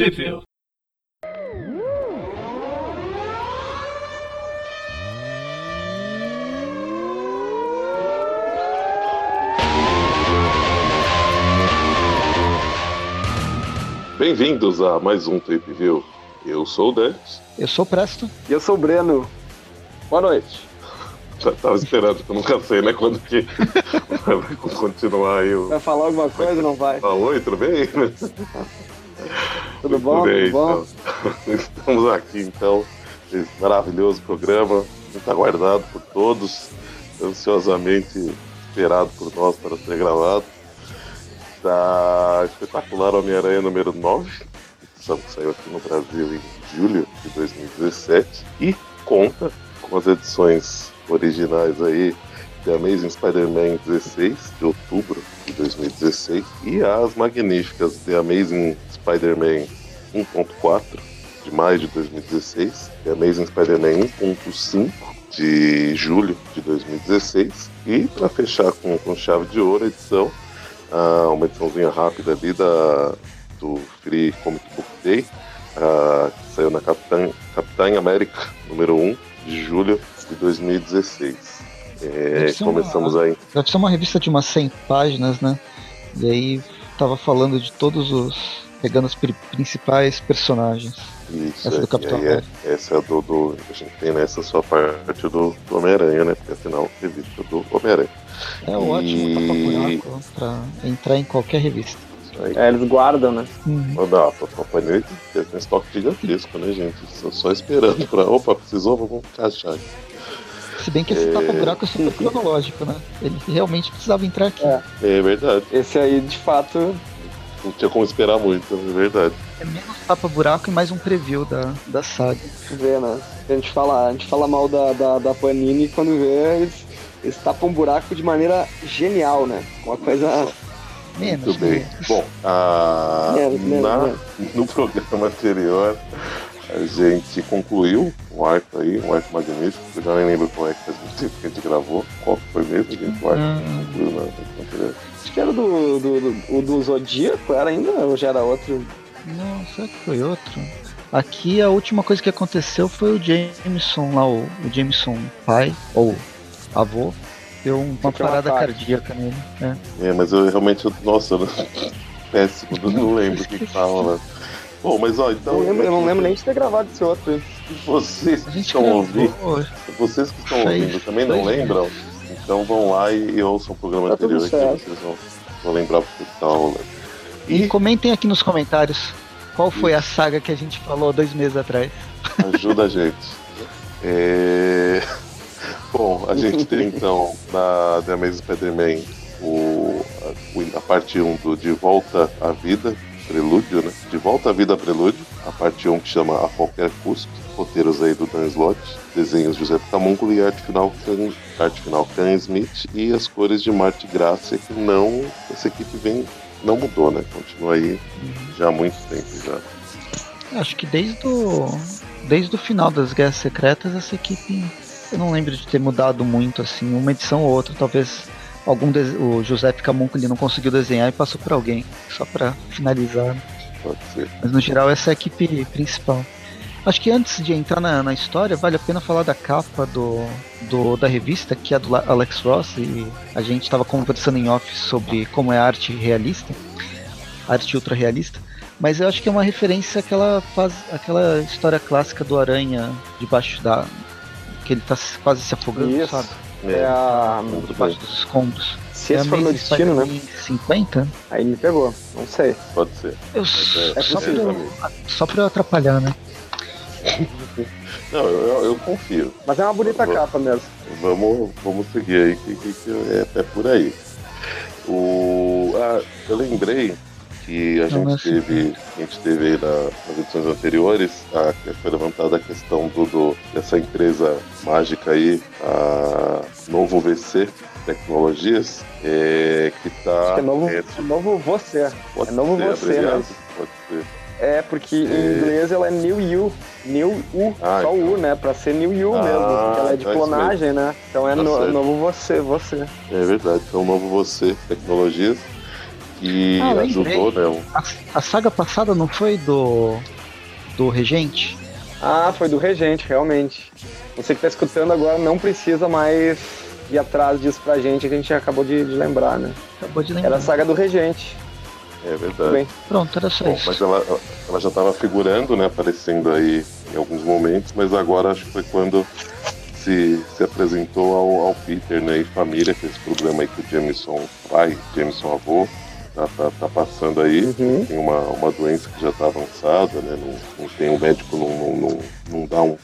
Trivia. Bem-vindos a mais um Tape View. Eu sou o Dante. Eu sou o Presto. E eu sou o Breno. Boa noite. Já tava esperando, que eu nunca sei, né? Quando que vai continuar aí. o- Vai falar alguma coisa ou não vai? Ah, oi, tudo bem? Tudo bom? bem, Tudo bom? então. Estamos aqui, então, esse maravilhoso programa, muito aguardado por todos, ansiosamente esperado por nós para ser gravado, da espetacular Homem-Aranha número 9, edição que saiu aqui no Brasil em julho de 2017, e conta com as edições originais aí The Amazing Spider-Man 16, de outubro de 2016, e as magníficas The Amazing Spider-Man 1.4, de maio de 2016, The Amazing Spider-Man 1.5, de julho de 2016, e para fechar com, com chave de ouro a edição, ah, uma ediçãozinha rápida ali da, do Free Comic Book Day, ah, que saiu na Capitã, Capitã América número 1, de julho de 2016. É, ser uma- começamos aí. Deve ser uma revista de umas 100 páginas, né? E aí tava falando de todos os. Pegando os pri- principais personagens. Isso, Essa do é, Capitão e aí é, essa é do, do. A gente tem nessa sua parte do, do Homem-Aranha, né? Porque afinal, revista do Homem-Aranha. É ótimo E- tapa-buraco pra entrar em qualquer revista. Aí. É, eles guardam, né? Uhum. Dá, Papai Noel tem um estoque gigantesco, né, gente? Só, só esperando pra. Opa, precisou, vamos encaixar. Se bem que esse É. tapa-buraco é super cronológico, né? Ele realmente precisava entrar aqui. É. É verdade, Esse aí, de fato, não tinha como esperar muito, é verdade. É menos tapa-buraco e mais um preview da, da saga. vê, né? A gente fala, a gente fala mal da, da, da Panini e quando vê, eles, eles tapam um buraco de maneira genial, né? Uma coisa. Menos. Muito bem. menos. Bom, a, Menos, menos, na- menos. no programa anterior a gente concluiu um arco aí, um arco magnífico. Eu já nem lembro qual é que faz muito tempo que a gente gravou. Qual foi mesmo, gente? O arco que concluiu na anterior. Acho que era do, do, do, o do Zodíaco, era ainda? Ou já era outro? Não, será que foi outro? Aqui a última coisa que aconteceu foi o Jameson lá, o, o Jameson pai, ou avô, deu uma um parada ataque. cardíaca nele. né? É, mas eu realmente, nossa, eu- péssimo, eu não lembro o que que tava lá. Bom, mas ó, então. eu, não lembro, eu não lembro nem de ter gravado esse outro. Vocês que estão ouvindo, vocês que estão ouvindo também não lembram? Então vão lá e, e ouçam o programa Tá anterior que vocês vão, vão lembrar o que tá rolando. E E comentem aqui nos comentários qual foi a saga que a gente falou dois meses atrás. ajuda a gente. É... Bom, a gente tem então na The Amazing Spider-Man o, a, o- a parte 1 do De Volta à Vida, Prelúdio, né? De Volta à Vida Prelúdio, a parte 1 que chama A Qualquer Custo, roteiros aí do Dan Slott, desenhos José Camúnculo e arte final, Can, arte final Can Smith e as cores de Marte Graça, que não, essa equipe vem, não mudou, né? Continua aí já há muito tempo já. Acho que desde o, desde o final das Guerras Secretas essa equipe eu não lembro de ter mudado muito assim, uma edição ou outra, talvez algum o José Camunco ele não conseguiu desenhar e passou por alguém, só pra finalizar. Pode ser. Mas no geral essa é a equipe principal. Acho que antes de entrar na, na história, vale a pena falar da capa do, do- da revista, que é do Alex Ross, e a gente estava conversando em off sobre como é a arte realista, arte ultra realista. Mas eu acho que é uma referência àquela, faz, àquela história clássica do Aranha debaixo da. que ele tá se- quase se afogando, Isso. sabe? É a. muito Debaixo dos escombros. Se é esse for meu destino, né? Spider-Man 50? Aí me pegou. Não sei. Pode ser. Eu, É, só, é pra possível. eu, só pra eu atrapalhar, né? Não, eu, eu- eu confio. Mas é uma bonita Vou- capa mesmo. Vamos, vamos seguir aí, que, que- que é até por aí. O, ah, eu lembrei que a Não, gente teve, a gente teve aí na- nas edições anteriores, a, que foi levantada a questão do, do- dessa empresa mágica aí, a Novo VC Tecnologias, é, que está. Acho que é novo, é novo você. é novo você mesmo. Pode ser. É, porque É. em inglês ela é New You. New U, Ah, só então. U, né? Pra ser New You Ah, mesmo. Porque ela é de é clonagem, né? Então é Tá no- novo você, você. É verdade, então Novo Você Tecnologias, E ah, ajudou, né? A, a, saga passada não foi do. do Regente? Ah, foi do Regente, realmente. Você que tá escutando agora não precisa mais ir atrás disso pra gente, que a gente acabou de, de lembrar, né? Acabou de lembrar. Era a saga do Regente. É verdade. Pronto, era só Bom, isso. Mas ela, ela já estava figurando, né? Aparecendo aí em alguns momentos, mas agora acho que foi quando se, se apresentou ao, ao Peter né, e família, que é esse problema aí que o Jameson pai, Jameson avô, tá, tá, tá passando aí. Uhum. Tem uma, uma doença que já está avançada, né? Não, não tem, o médico não, não, não, não dá um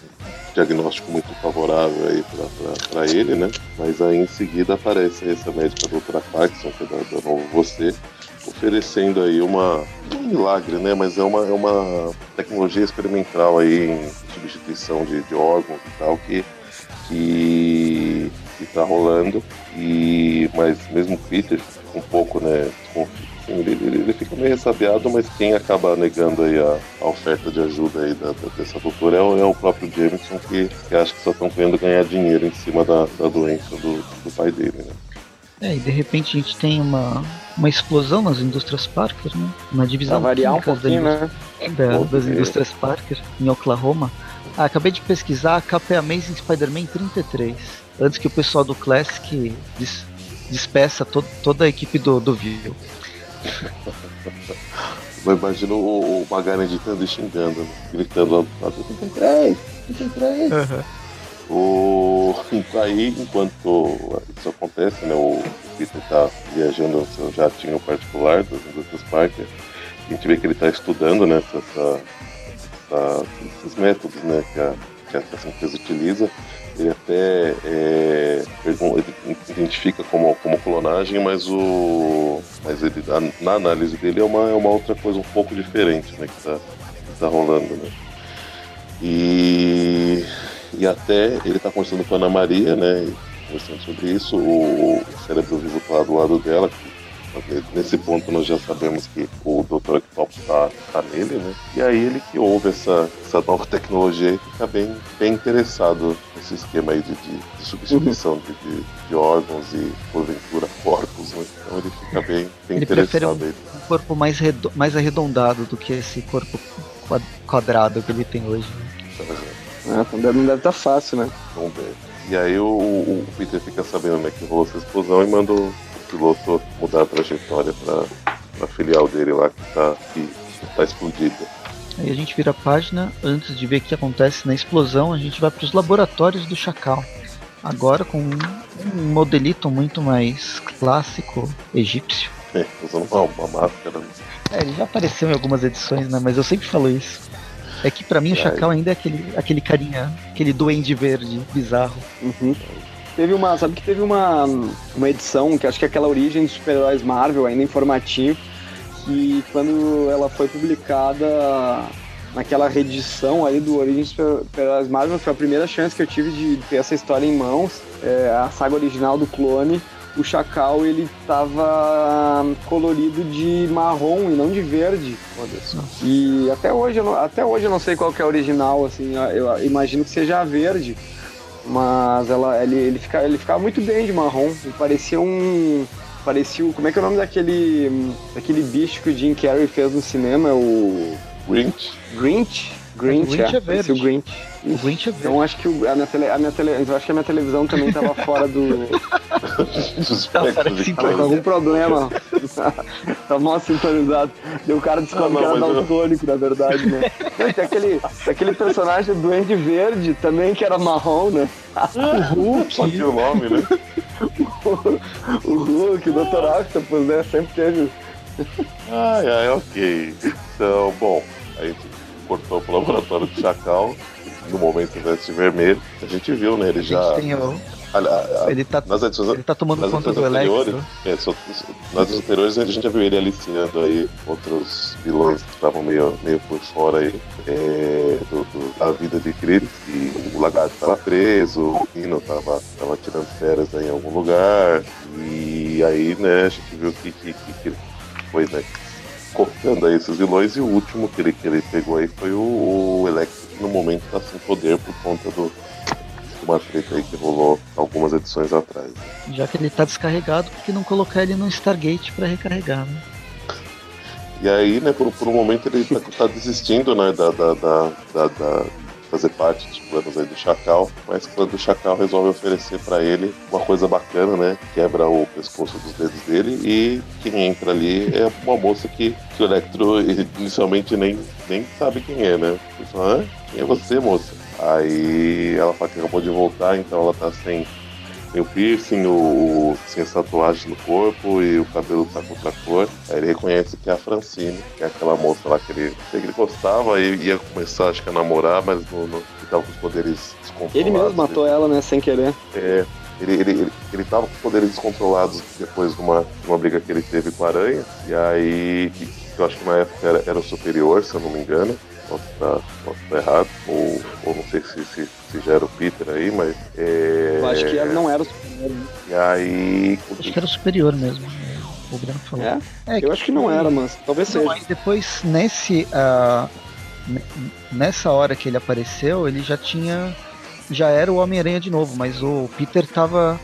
diagnóstico muito favorável aí para ele, né? Mas aí em seguida aparece essa médica doutora Paxson, que é da, da Novo Você, oferecendo aí uma um milagre, né? Mas é uma, é uma tecnologia experimental aí em substituição de, de órgãos e tal que que está rolando e mas mesmo o Peter um pouco, né? Assim, ele, ele, ele, fica meio ressabiado, mas quem acaba negando aí a, a oferta de ajuda aí da, da, dessa doutora é é o próprio Jameson, que, que acha que só estão querendo ganhar dinheiro em cima da, da doença do, do pai dele, né? É, e de repente a gente tem uma, uma explosão nas indústrias Parker, né? Uma divisão pra variar um pouquinho, da, né? Da, das indústrias Parker em Oklahoma. Ah, acabei de pesquisar, a capa é Amazing Spider-Man 33. Antes que o pessoal do Classic des, despeça to, toda a equipe do, do View. Eu imagino o, o Magari editando e xingando, né? gritando lá do lado, 33, 33. Uhum. O... Aí, enquanto isso acontece, né, o Peter está viajando no seu jatinho particular das indústrias Parker, a gente vê que ele está estudando né, essa, essa, esses métodos né, que, a, que empresa utiliza. Ele até é, ele identifica como, como clonagem, mas, o, mas ele, na análise dele é uma, é uma outra coisa um pouco diferente né, que está tá rolando. Né. E e até ele está conversando com a Ana Maria, né? Conversando sobre isso, o, cérebro vivo está do lado dela. Nesse ponto nós já sabemos que o Dr. Octopus está tá nele, né? E aí ele que ouve essa, essa nova tecnologia e fica bem, bem interessado nesse esquema aí de, de, de substituição uhum. de, de, órgãos e, porventura, corpos, né? Então ele fica bem, bem ele interessado. Prefere um, um corpo mais, mais arredondado do que esse corpo quadrado que ele tem hoje. Né? Ah, não deve estar tá fácil, né? Vamos ver. E aí o, o, Peter fica sabendo né, que rolou essa explosão e manda o piloto mudar a trajetória para a filial dele lá que está que tá explodida. Aí a gente vira a página, antes de ver o que acontece na explosão, a gente vai para os laboratórios do Chacal. Agora com um, um modelito muito mais clássico egípcio. É, usando uma, uma máscara. É, ele já apareceu em algumas edições, né? Mas eu sempre falo isso. É que para mim o Chacal ainda é aquele, aquele carinha, aquele duende verde bizarro. Uhum. Teve uma, sabe que teve uma, uma edição, que acho que é aquela origem dos super-heróis Marvel, ainda informativo, que quando ela foi publicada naquela reedição aí do Origem dos Super-Heróis Marvel, foi a primeira chance que eu tive de ter essa história em mãos, é, a saga original do clone, o Chacal ele tava colorido de marrom e não de verde. E até hoje, eu não, até hoje eu não sei qual que é a original, assim, eu imagino que seja a verde. Mas ela, ele, ele, fica, ele ficava muito bem de marrom. Ele parecia um. Parecia o. Como é que é o nome daquele. daquele bicho que o Jim Carrey fez no cinema? O. Grinch. Grinch? Grinch, é, é verde. O Grinch. O Grinch é verde. Então acho que o, a, minha tele, a minha tele, eu acho que a minha televisão também estava fora do. tava com algum problema. tava mal sintonizado. Deu o cara descobre que era daltônico, eu... na verdade, né? tem aquele, aquele personagem do Duende Verde também que era marrom, né? o Hulk. Só que o nome, né? o, o Hulk, o Dr. Octopus, né? Sempre teve. Ai, ai, ok. Então, bom, a gente cortou pro laboratório do Chacal, no momento veste vermelho. A gente viu, né? Ele já. A, a, a, ele, tá, nas edições, ele tá tomando conta do Electro. É, só, nas anteriores a gente já viu ele aliciando aí outros vilões que estavam meio, meio por fora aí é, do, do, da vida de Krillin. E o Lagarto estava preso, o Rino tava, tava tirando férias aí em algum lugar. E aí, né, a gente viu que, que, que, que foi, né? Cortando aí esses vilões e o último que ele, que ele pegou aí foi o, o Electro, que no momento tá sem poder por conta do, uma treta aí que rolou algumas edições atrás. Já que ele tá descarregado, por que não colocar ele no Stargate para recarregar, né? E aí, né, por, por um momento ele tá, tá desistindo, né, da, da, da, da fazer parte dos planos aí do Chacal, mas quando o Chacal resolve oferecer para ele uma coisa bacana, né? Quebra o pescoço dos dedos dele e quem entra ali é uma moça que, que o Electro inicialmente nem, nem sabe quem é, né? Ele fala, quem é você, moça? Aí ela fala que acabou de voltar, então ela tá sem tem o piercing, o, sem as tatuagens no corpo e o cabelo tá com outra cor. Aí ele reconhece que é a Francine, que é aquela moça lá que ele, que ele gostava e ia começar, acho que a namorar, mas no, ele tava com os poderes descontrolados. Ele mesmo matou ela, né, sem querer. É. Ele, ele, ele, ele tava com poderes descontrolados depois de uma, de uma briga que ele teve com a Aranha. E aí, que, que eu acho que na época era, era o superior, se eu não me engano posso estar, posso estar errado, ou, ou não sei se, se, se, já era o Peter aí, mas. É... Eu acho que não era o superior. Né? E aí. Acho que era o superior mesmo. O Grano falou. É? é eu acho que não era, mas talvez não, seja. depois, nesse. Uh, nessa hora que ele apareceu, ele já tinha. Já era o Homem-Aranha de novo, mas o Peter tava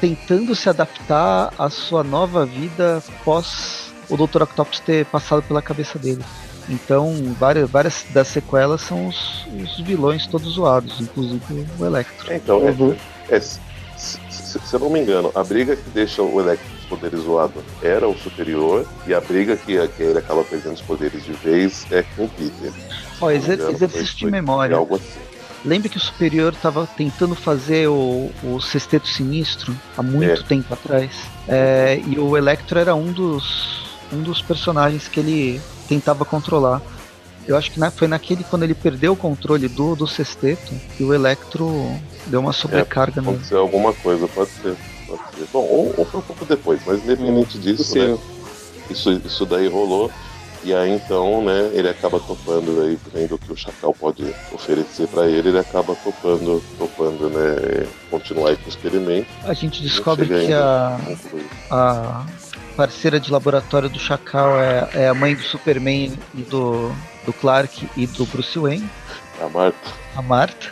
tentando se adaptar à sua nova vida pós o Dr. Octopus ter passado pela cabeça dele. Então, várias, várias das sequelas são os, os vilões todos zoados, inclusive o Electro. Então, uhum. é, é, se, se, se, eu não me engano, a briga que deixa o Electro os poderes zoado era o superior, e a briga que, que ele acaba perdendo os poderes de vez é com o Peter. Ó, exercício de memória. Algo assim. Lembra que o Superior estava tentando fazer o, o Sexteto Sinistro há muito é. tempo atrás? É, e o Electro era um dos, um dos personagens que ele tentava controlar. Eu acho que na, foi naquele quando ele perdeu o controle do, do sexteto que o Electro deu uma sobrecarga é, pode ser alguma coisa, pode ser. Pode ser. Bom, ou, ou foi um pouco depois, mas independente disso, né, isso, isso daí rolou. E aí então, né, ele acaba topando aí, vendo o que o Chacal pode oferecer para ele, ele acaba topando, topando, né, continuar aí com o experimento. A gente descobre que a, a, parceira de laboratório do Chacal é, é a mãe do Superman e do, do Clark e do Bruce Wayne. A Marta. A Marta.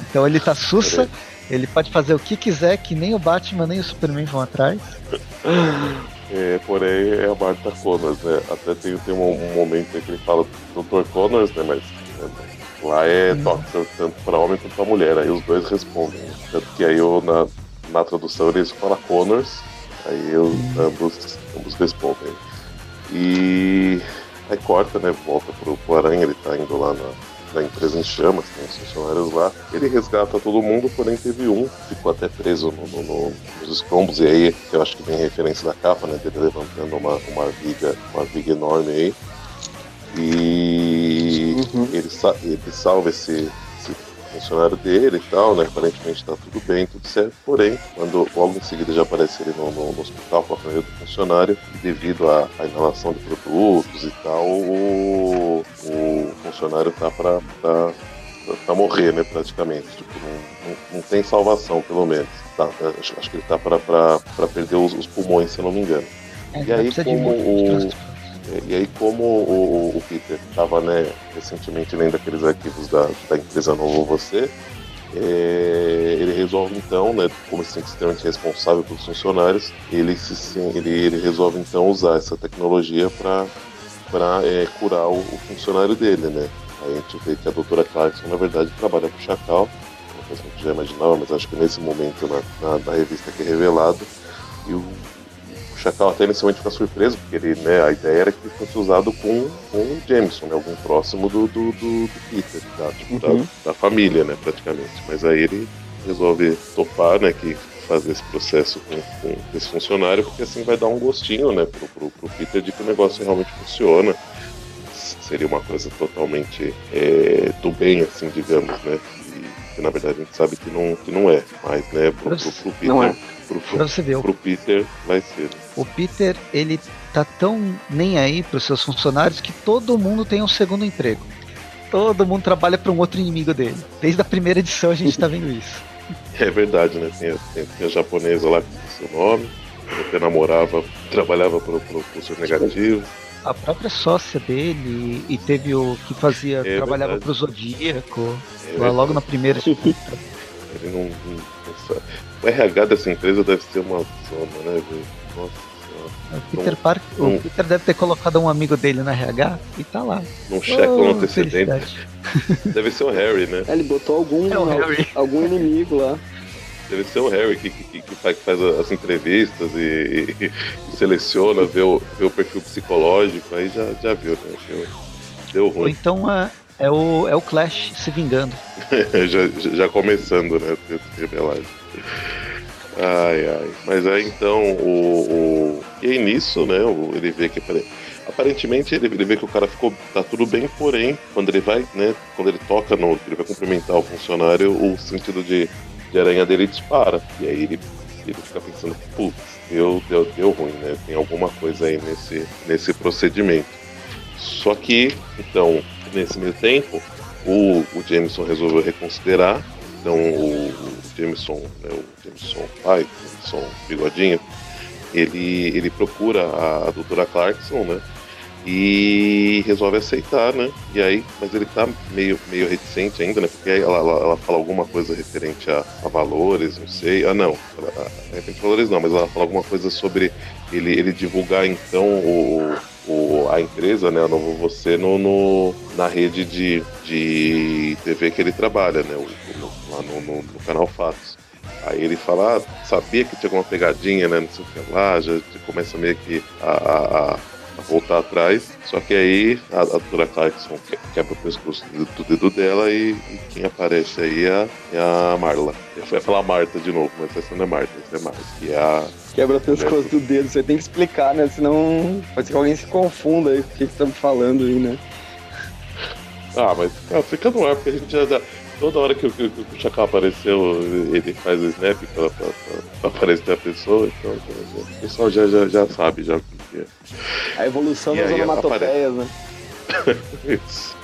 Então ele tá sussa, ele pode fazer o que quiser, que nem o Batman nem o Superman vão atrás. É, porém é a Marta Connors, né? Até tem, tem um, um momento em que ele fala Dr. Connors, né? Mas né, lá é hum. Doctor, tanto para homem quanto para mulher. Aí os dois respondem. Tanto que aí eu, na, na tradução eles falam Connors Aí eu, ambos, ambos respondem. E aí corta, né? Volta pro, pro Aranha, ele tá indo lá na, na empresa em chamas, tem os funcionários lá. Ele resgata todo mundo, porém teve um ficou até preso no, no, no, nos escombros. E aí eu acho que tem referência da capa, né? Dele levantando uma, uma viga, uma viga enorme aí. E uhum. ele, ele salva esse, funcionário dele e tal, né? Aparentemente tá tudo bem, tudo certo. Porém, quando logo em seguida já aparece ele no, no, no hospital com a família do funcionário, devido à, à, inalação de produtos e tal, o, o funcionário tá pra, pra, pra, morrer, né? Praticamente. Tipo, não, não, não tem salvação, pelo menos. Tá, acho, acho que ele tá pra perder os, os pulmões, se eu não me engano. É, e aí, como o. E aí, como o, o Peter estava né, recentemente lendo aqueles arquivos da, da empresa Novo Você, é, ele resolve então, né, como se extremamente responsável pelos funcionários, ele, se, ele, ele resolve então usar essa tecnologia para é, curar o, o, funcionário dele, né? Aí a gente vê que a doutora Clarkson, na verdade, trabalha com o Chacal, uma coisa a gente já imaginava, mas acho que nesse momento na, na, na revista que é revelado, e o Chacal até inicialmente fica surpreso, porque ele, né, a ideia era que fosse usado com, com o Jameson, né, algum próximo do, do, do, do Peter, tá? tipo, uhum. da, da, família, né, praticamente. Mas aí ele resolve topar, né, que fazer esse processo com, com esse funcionário, porque assim vai dar um gostinho, né, pro, pro, pro Peter de que o negócio realmente funciona. Seria uma coisa totalmente é, do bem, assim, digamos, né? E que na verdade a gente sabe que não, que não é, mas, né, pro, pro, pro Peter. Não é pro, pro, pro Peter vai ser. O Peter, ele tá tão nem aí pros seus funcionários que todo mundo tem um segundo emprego. Todo mundo trabalha para um outro inimigo dele. Desde a primeira edição a gente tá vendo isso. É verdade, né? Tem a, tem a japonesa lá com seu nome, até namorava, trabalhava pro, pro, pro seu negativo. A própria sócia dele e teve o que fazia, é trabalhava verdade. pro Zodíaco, é lá logo na primeira. Ele não, não, não, o RH dessa empresa deve ser uma zona, né, velho? Nossa O Peter, Parker, Não- o Peter deve ter colocado um amigo dele na RH e tá lá. Não checa o Oh, antecedente. Deve ser o Harry, né? É, ele botou algum, É o Harry. algum inimigo lá. Deve ser o Harry que, que, que faz, as entrevistas e, e- e seleciona, vê o, vê o perfil psicológico, aí já, já viu, né? Deu, deu Ou ruim. então é, é o, é o Clash se vingando. já, já- começando, né? a rebelagem. Ai, ai. Mas aí então o. o... E aí nisso, né? Ele vê que apare- aparentemente ele, ele vê que o cara ficou. tá tudo bem, porém, quando ele vai, né? Quando ele toca no. ele vai cumprimentar o funcionário, o sentido de, de aranha dele dispara. E aí ele, ele fica pensando, putz, deu, deu, deu ruim, né? Tem alguma coisa aí nesse, nesse procedimento. Só que, então, nesse meio tempo, o, o Jameson resolveu reconsiderar. Então o Jameson, né, o Jameson pai, Jameson bigodinho, ele, ele procura a, a doutora Clarkson, né? E resolve aceitar, né? E aí, mas ele tá meio, meio reticente ainda, né? Porque ela, ela, ela fala alguma coisa referente a, a valores, não sei. Ah, não. Ela, referente a valores não, mas ela fala alguma coisa sobre ele, ele divulgar então o, o, a empresa, né? A Novo Você no, no- na rede de, de TV que ele trabalha, né? O- lá no, no- no canal Fatos. Aí ele fala, ah, sabia que tinha alguma pegadinha, né? Não sei o que lá, já, começa meio que a, a- a- voltar atrás. Só que aí a, a doutora Clarkson que- quebra o pescoço do, do dedo dela e, e quem aparece aí é a, é a Marla. Eu ia falar Marta de novo, mas essa não é Marta, essa é Marta. Que é a. Quebra o pescoço do dedo, você tem que explicar, né? Senão pode ser que alguém se confunda aí com o que estamos falando aí, né? Ah, mas ah, fica no ar, porque a gente já. já- toda hora que, o- que, o- que o Chacal apareceu, ele faz o snap pra, pra, pra- pra aparecer a pessoa, então o pessoal já, já, já sabe já o que é. A evolução E das onomatopeias, né? Isso.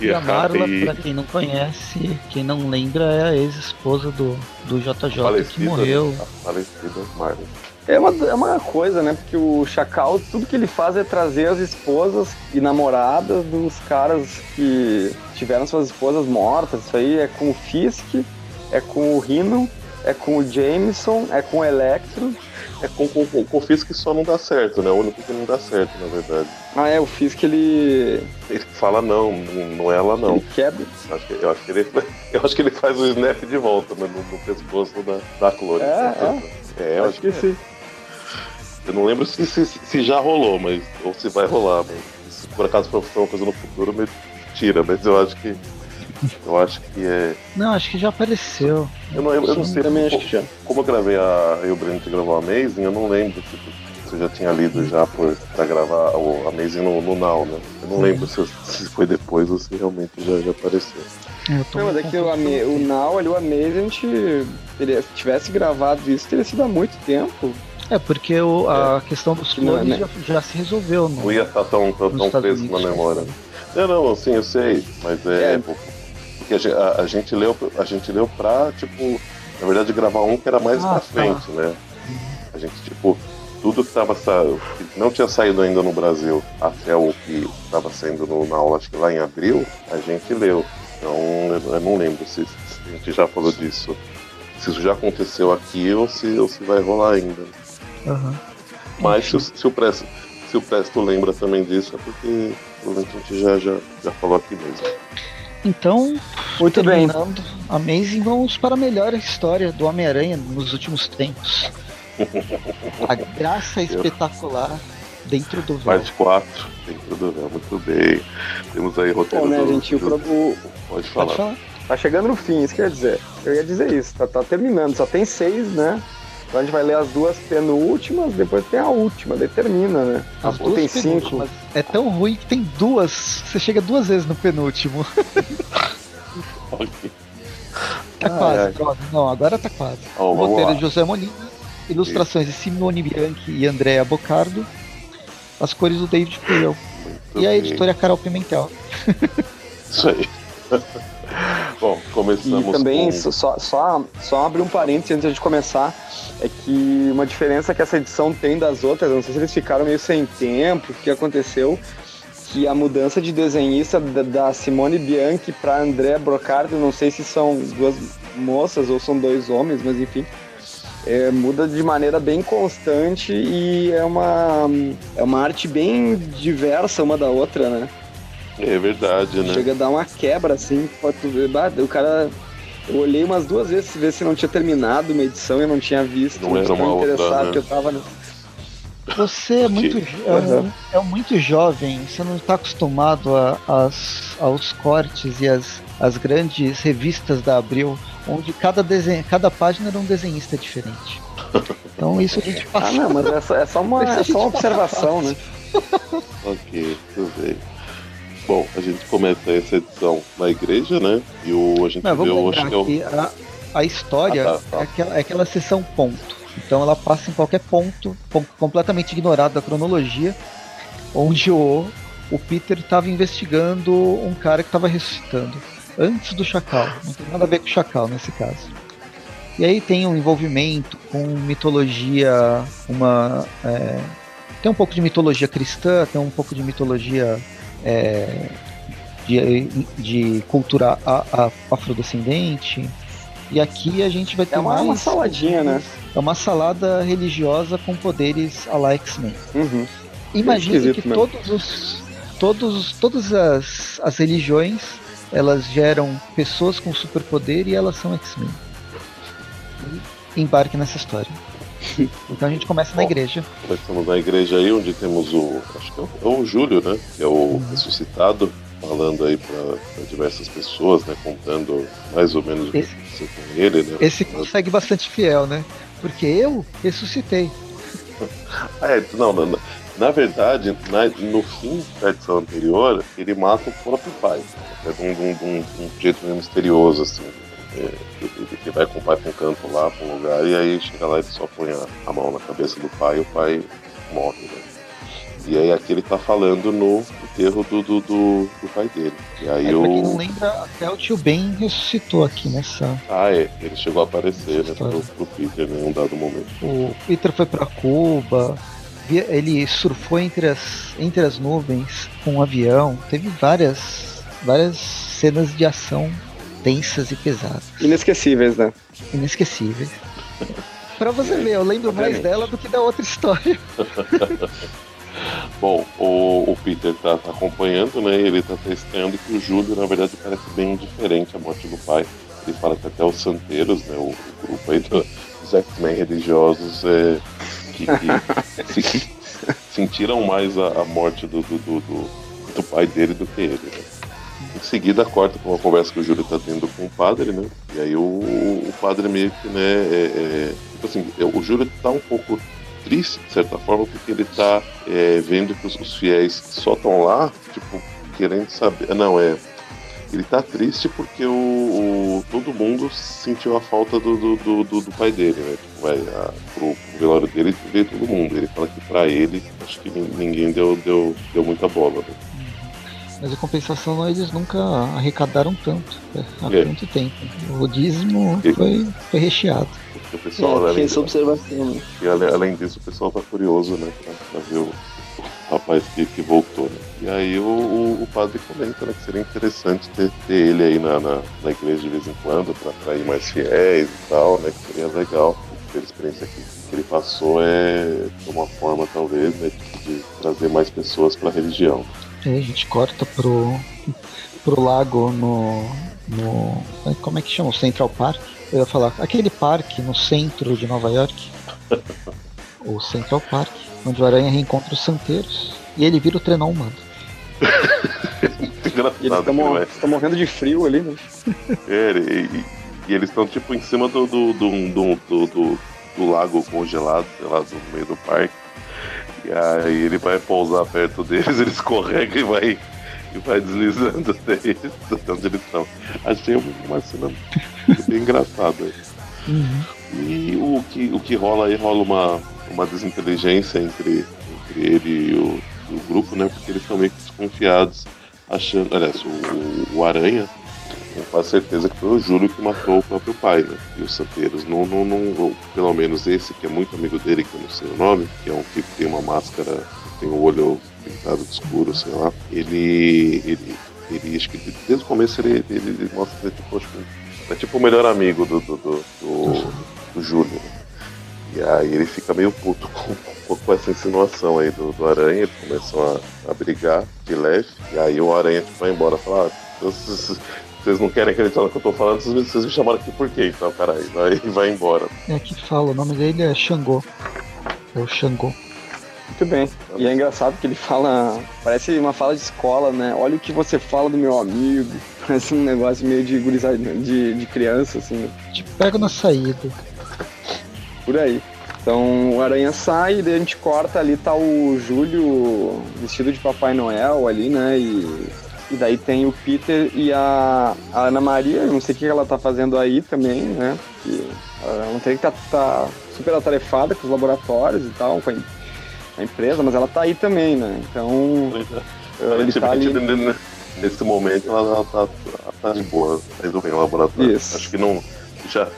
E a Marla, e- pra quem não conhece, quem não lembra, é a ex-esposa do, do JJ que falecida, morreu. né? A falecida Marla. É uma, é uma coisa, né? Porque o Chacal, tudo que ele faz é trazer as esposas e namoradas dos caras que tiveram suas esposas mortas. Isso aí é com o Fisk, é com o Rhino, é com o Jameson, é com o Electro. É com, com, com, com o Fisk só não dá certo, né? O único que não dá certo, na verdade. Ah, é, o Fisk ele, Ele fala não, não, é ela não. ele quebra. Eu acho, que, eu, acho que ele, eu acho que ele faz o snap de volta, né? No, no pescoço da, da Clone. É, é. eu acho que sim. Eu não lembro se, se, se já rolou, mas. Ou se vai rolar, mas se por acaso for uma coisa no futuro, me tira, mas eu acho que. Eu acho que é. Não, acho que já apareceu. Eu não, eu, eu não sei Também como, acho que já. como eu gravei a. Eu e o Breno que gravou a Amazing, eu não lembro tipo, se eu já tinha lido já por, pra gravar o Amazing no, no Now, né? Eu não lembro se, se foi depois ou se realmente já, já apareceu. É, eu tô Não, mas é que o, o Now ali, o Amazing, teria, se tivesse gravado isso, teria sido há muito tempo. É, porque o- a questão dos Não, clones né? já, já se resolveu. No, Não ia estar tão, tão, nos tão Estados preso na memória. Não, não, sim, eu sei, mas é. É. Porque a, a- a gente leu, a gente leu pra, tipo, na verdade, gravar um que era mais Ah, pra tá. frente, né? A gente, tipo, tudo que tava que não tinha saído ainda no Brasil, até o que tava saindo no- na aula, acho que lá em abril, a gente leu. Então, eu, eu não lembro se, se a gente já falou disso. Se isso já aconteceu aqui ou se, ou se vai rolar ainda. Aham. Mas se, o- se o Presto, se o Presto lembra também disso, é porque provavelmente a gente já, já, já falou aqui mesmo. Então, Muito bem. terminando Amazing, vamos para a melhor história do Homem-Aranha nos últimos tempos. A graça espetacular dentro do véu. Parte 4, dentro do véu, muito bem. Temos aí roteiro Bom, né, do, gente? O, do- pro- o- Pode falar. Pode falar. tá chegando no fim, isso quer dizer. Eu ia dizer isso, tá, tá terminando. Só tem seis, né? Então a gente vai ler as duas penúltimas, depois tem a última, daí termina, né? As Ou tem duas cinco. penúltimas. É tão ruim que tem duas. Você chega duas vezes no penúltimo. Ok. Tá Ai, quase, pronto. Não, agora tá quase. Ó, o vamos roteiro de José Molina, ilustrações de Simone Bianchi e Andrea Bocardo, as cores do David. Muito E a bem. editora é Carol Pimentel. Isso aí. Bom, começamos E também, com... só, só, só, abrir um parênteses antes de começar, é que uma diferença que essa edição tem das outras, não sei se eles ficaram meio sem tempo, o que aconteceu, que a mudança de desenhista da, da Simone Bianchi para André Brocardo, não sei se são duas moças ou são dois homens, mas enfim, é, muda de maneira bem constante e é uma, é uma arte bem diversa uma da outra, né? É verdade, né? Chega a dar uma quebra, assim, pode ver, o cara... Eu olhei umas duas vezes ver se não tinha terminado uma edição e não tinha visto. Não era uma interessado outra, né? que eu tava... Você é muito, é, é, muito jovem, você não está acostumado a, as, aos cortes e as, as grandes revistas da Abril, onde cada, desenho, cada página era um desenhista diferente. Então isso a gente passa. Ah, não, mas é só, é só uma, é só uma observação, né? ok, tudo bem. Bom, a gente começa essa edição na igreja, né? E o, a gente não, vê o. Acho que é o... a, a história ah, tá, tá. É, aquela, é aquela sessão ponto. Então ela passa em qualquer ponto, ponto completamente ignorado da cronologia, onde o, o Peter estava investigando um cara que estava ressuscitando antes do Chacal. Não tem nada a ver com o Chacal nesse caso. E aí tem um envolvimento com mitologia, uma é, tem um pouco de mitologia cristã, tem um pouco de mitologia é, de, de cultura afrodescendente. E aqui a gente vai ter é uma, mais. uma saladinha, né? É uma salada religiosa com poderes a la X-Men. Uhum. Imagine que mesmo. todos os, todos, todas as, as religiões elas geram pessoas com superpoder e elas são X-Men. Embarque nessa história. Então a gente começa Bom, na igreja. Começamos na igreja aí, onde temos o. Acho que é o, é o Júlio, né? Que é o uhum. ressuscitado, falando aí para diversas pessoas, né? Contando mais ou menos esse, o que aconteceu com ele, né? Esse consegue bastante fiel, né? Porque eu ressuscitei. é, não, não, não. Na verdade, na, no fim da edição anterior, ele mata o próprio pai. É um, um, um, um jeito meio misterioso, assim. Ele, ele, vai com o pai pra um canto lá, pra um lugar, e aí chega lá e só põe a, a mão na cabeça do pai e o pai morre, né? E aí aqui ele tá falando no enterro do, do, do, do pai dele. E aí é, o... Quem não lembra, até o tio Ben ressuscitou aqui nessa. Ah, é. Ele chegou a aparecer, né, pro, pro Peter em um dado momento. O Peter foi pra Cuba, ele surfou entre as, entre as nuvens com um avião. Teve várias, várias cenas de ação tensas e pesadas. Inesquecíveis, né? Inesquecíveis. pra você ver, eu lembro mais dela do que da outra história. Bom, o, o Peter tá, tá, acompanhando, né? Ele tá testando que o Júlio, na verdade, parece bem diferente a morte do pai. Ele fala que até os Santeiros, né? O, o grupo aí do, dos X-Men religiosos é, que, que se, sentiram mais a, a morte do, do, do, do, pai dele do que ele, né? Em seguida, corta com uma conversa que o Júlio tá tendo com o padre, né? E aí o, o padre meio que, né, é, é, tipo assim, o Júlio tá um pouco triste, de certa forma, porque ele tá é, vendo que os, os fiéis só estão lá, tipo, querendo saber. Não, é. Ele tá triste porque o, o todo mundo sentiu a falta do, do, do, do pai dele, né? Tipo, vai, a, pro, pro velório dele veio todo mundo. Ele fala que pra ele, acho que ninguém deu, deu, deu muita bola. Né? Mas em compensação, eles nunca arrecadaram tanto né? há é. tanto tempo. O dízimo foi, foi recheado. O pessoal, é, além, essa observação, né? E além, disso, o pessoal tá curioso, né? Pra, pra ver o, o, rapaz que, que voltou, né? E aí o, o, o, padre comenta, né? Que seria interessante ter, ter ele aí na, na, na, igreja de vez em quando pra atrair mais fiéis e tal, né? Que seria legal. A experiência que, que ele passou é uma forma, talvez, né? De, trazer mais pessoas pra religião. É, a gente corta pro, pro lago no, no. Como é que chama? O Central Park eu ia falar, aquele parque no centro de Nova York, o Central Park, onde o Aranha reencontra os santeiros e ele vira o trenó humano. eles estão morrendo de frio ali, né? É, e, e eles estão tipo em cima do do, do, do, do, do lago congelado, sei lá, no meio do parque. E aí ele vai pousar perto deles, ele escorrega e vai e vai deslizando até, até onde eles estão. Achei uma cena bem engraçada. Uhum. E o que, o que rola aí rola uma, uma desinteligência entre, entre ele e o, o grupo, né? Porque eles estão meio que desconfiados, achando. Aliás, o, o Aranha com certeza que foi o Júlio que matou o próprio pai, né? E os Santeiros não, não, não, pelo menos esse que é muito amigo dele, que eu não sei o nome, que é um que tem uma máscara, tem o um olho pintado de escuro, sei lá, ele, ele, ele acho que desde o começo ele, ele, ele mostra que é tipo, acho, é tipo o melhor amigo do, do, do, do, do Júlio. Né? E aí ele fica meio puto com, com essa insinuação aí do, do Aranha, eles começam a, a brigar de leve, e aí o Aranha tipo, vai embora e fala, ah, vocês não querem acreditar no que eu tô falando, vocês, me chamaram aqui por quê? Então, caralho, vai, vai embora. É que fala, o nome dele é Xangô. É o Xangô. Muito bem. E é engraçado que ele fala. Parece uma fala de escola, né? Olha o que você fala do meu amigo. Parece um negócio meio de gurizada, de, de criança, assim. Te pego na saída. Por aí. Então o Aranha sai e daí a gente corta ali, tá o Júlio vestido de Papai Noel ali, né? E, e daí tem o Peter e a, a Ana Maria, não sei o que ela tá fazendo aí também, né? Porque ela não tem que tá, tá super atarefada com os laboratórios e tal, com a a empresa, mas ela tá aí também, né? Então. É. Ele tá ali... Nesse momento ela, ela, tá, ela tá de boa, resolvendo o laboratório. Isso. Acho que não. Já,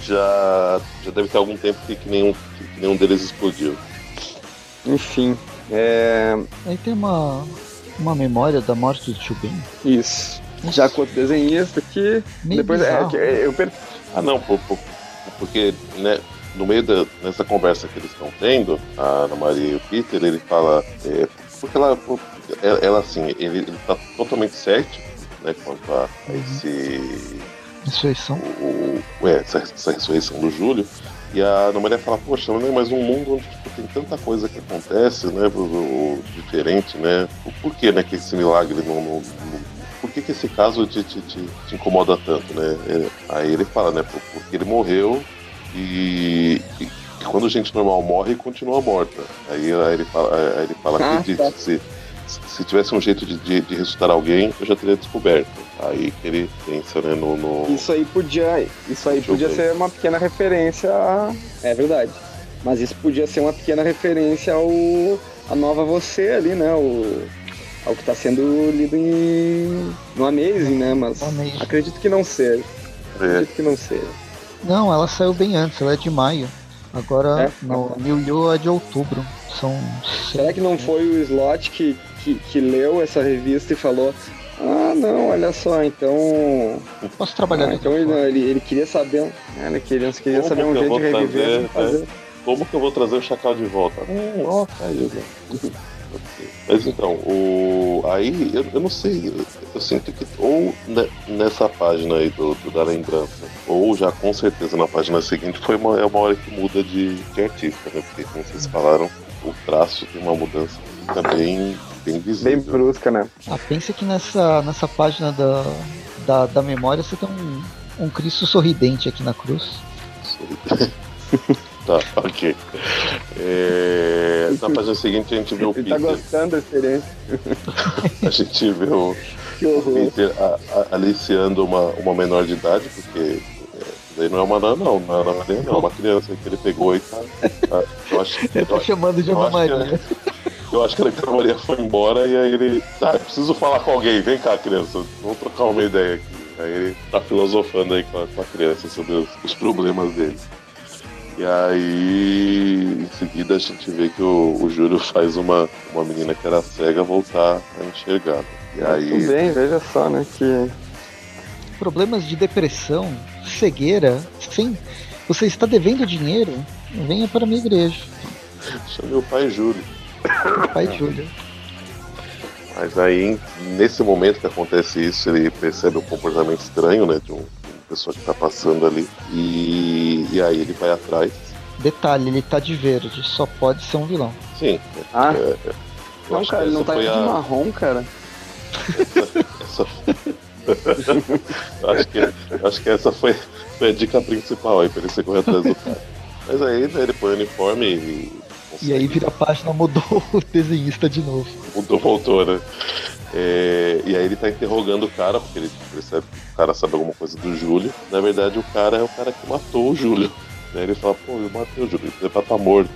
já, já deve ter algum tempo que, que, nenhum, que nenhum deles explodiu. Enfim. É... Aí tem uma, uma memória da morte do Tio Ben. Isso. Já com o desenhista que. Meio depois é, que eu per... Ah não, porque né, no meio da, nessa conversa que eles estão tendo, a Ana Maria e o Peter, ele fala. É, porque ela, ela, ela, assim, ele, ele tá totalmente certo, né, quanto a, a uhum. esse. Ressurreição. O, o, é, essa, essa ressurreição do Júlio. E a Ana Maria fala, poxa, não é mais um mundo onde tipo, tem tanta coisa que acontece, né? Diferente, né? O porquê, né, que esse milagre não. não, não por que, que esse caso te, te, te, te incomoda tanto, né? É, aí ele fala, né? Porque ele morreu e, e, quando gente normal morre, continua morta. Aí, aí ele fala, aí ele fala ah, que tá. se, se tivesse um jeito de, de, de, ressuscitar alguém, eu já teria descoberto. Aí que ele pensa, né, no. no... Isso aí podia. Isso aí podia ser uma pequena referência. A... É verdade. Mas isso podia ser uma pequena referência ao. a nova você ali, né? O, ao que está sendo lido em. no Amazing, né? Mas Amazing. acredito que não seja. É. Acredito que não seja. Não, ela saiu bem antes, ela é de maio. Agora é? no New Yu é de outubro. São Será que não foi o Slot que, que, que, leu essa revista e falou. Ah não, olha só, então. Posso trabalhar ah, Então ele, ele, ele, queria saber. É, ele queria, queria saber um jeito de reviver. Trazer, é, como que eu vou trazer o Chacal de volta? Hum, ó, mas então, o... aí eu, eu não sei, eu, eu, sinto que ou nessa página aí do, do, da lembrança, ou já com certeza na página seguinte, foi uma, é uma hora que muda de, de artista, né? Porque como vocês falaram, o traço tem uma mudança fica bem, visível. Bem brusca, né? Ah, pensa que nessa, nessa página da, da, da memória você tem um, um Cristo sorridente aqui na cruz. Sorridente. Tá, ok. É, na página seguinte a gente vê o Peter. Ele tá gostando da experiência. a gente vê o, o Peter a, a, aliciando uma, uma menor de idade, porque é, daí não é uma anã, não, não é uma anã, não, é uma criança que ele pegou e tá. tá eu acho, ele tá chamando de Ana Maria. Eu acho que a Maria foi embora e aí ele. Tá, preciso falar com alguém, vem cá, criança, vamos trocar uma ideia aqui. Aí ele tá filosofando aí com a, com a criança sobre os, os problemas dele. E aí, em seguida, a gente vê que o, o Júlio faz uma, uma menina que era cega voltar a enxergar. E aí... Tudo bem, veja só, né? Que. Problemas de depressão, cegueira, sim. Você está devendo dinheiro? Venha para a minha igreja. Chame o pai Júlio. Pai Júlio. Mas aí, nesse momento que acontece isso, ele percebe um comportamento estranho, né? De um, pessoa que tá passando ali. E, e aí ele vai atrás. Detalhe, ele tá de verde, só pode ser um vilão. Sim. Ah, é, é não, cara, ele não tá de a... marrom, cara. Essa, essa... acho, que, acho que essa foi, foi a dica principal aí pra ele ser correr atrás do cara. Mas aí né, ele põe o uniforme e. E aí vira a página, mudou o desenhista de novo. Mudou, voltou, né? É, e aí ele tá interrogando o cara, porque ele percebe que o cara sabe alguma coisa do Júlio. Na verdade, o cara é o cara que matou o Júlio. Né? Ele fala, pô, eu matei o Júlio, ele estar morto.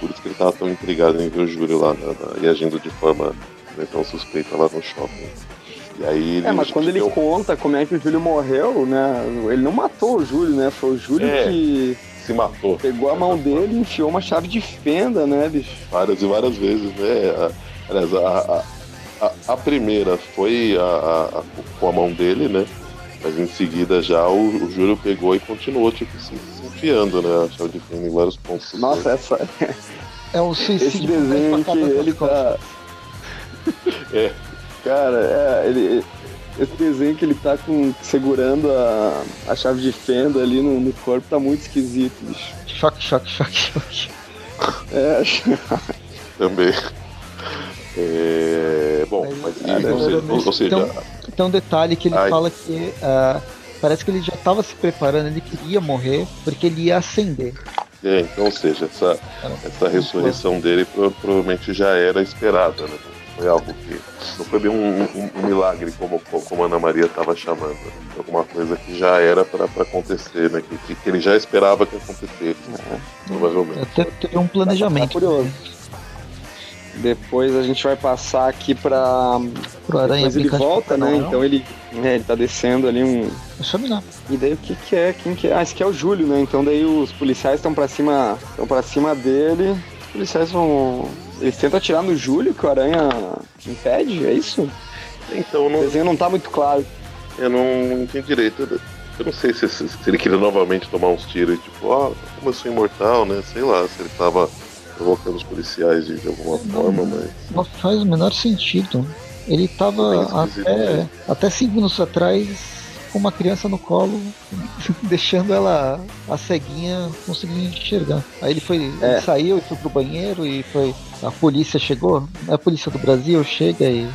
Por isso que ele tava tão intrigado em ver o Júlio lá na, na, e agindo de forma né, tão suspeita lá no shopping. E aí ele, é, mas quando ele deu... conta como é que o Júlio morreu, né? Ele não matou o Júlio, né? Foi o Júlio é, que. Se matou. Pegou a mão dele e enfiou uma chave de fenda, né, bicho? Várias e várias vezes, né? Aliás, a, a a, primeira foi a, a, a, com a mão dele, né? Mas em seguida já o, o Júlio pegou e continuou, tipo, se, se enfiando, né? A chave de fenda em vários pontos. Nossa, essa. É o Esse suicídio desenho com que ele tá. É. Cara, é, ele. Esse desenho que ele tá com, segurando a, a chave de fenda ali no, no corpo tá muito esquisito, bicho. Choque, choque, choque, choque. É, Também. É, bom, Mas, mas, e- é, ou, seja, ou- seja, então- Tem um detalhe que ele Ai. fala que ah, parece que ele já estava se preparando, ele queria morrer porque ele ia acender. é, então, ou seja, essa, essa ressurreição dele pro- provavelmente já era esperada, né? Não Foi algo que. Não foi bem um, um- um milagre como, como a Ana Maria estava chamando. né? Alguma coisa que já era para acontecer, né? Que, que- ele já esperava que acontecesse, provavelmente. Até teve um planejamento. Tá curioso. Depois a gente vai passar aqui pra. Pro Aranha Depois ele volta, né? Então ele, é, ele tá descendo ali um. Deixa eu mirar. E daí o que que é? Quem que é? Ah, esse aqui é o Júlio, né? Então daí os policiais estão pra cima. estão para cima dele. Os policiais vão. Eles tentam atirar no Júlio, que o Aranha impede, é isso? Então, O não, desenho não tá muito claro. eu não, não tenho direito. Eu- não sei se, se- se ele queria novamente tomar uns tiros, e tipo, ó, como eu sou imortal, né? Sei lá, se ele tava provocando os policiais de, de alguma forma, mas. Não faz o menor sentido. Ele tava até, né? até cinco minutos atrás com uma criança no colo, deixando ela, a ceguinha, conseguindo enxergar. Aí ele foi, É. ele saiu e foi pro banheiro e foi. A polícia chegou, a polícia do Brasil chega e.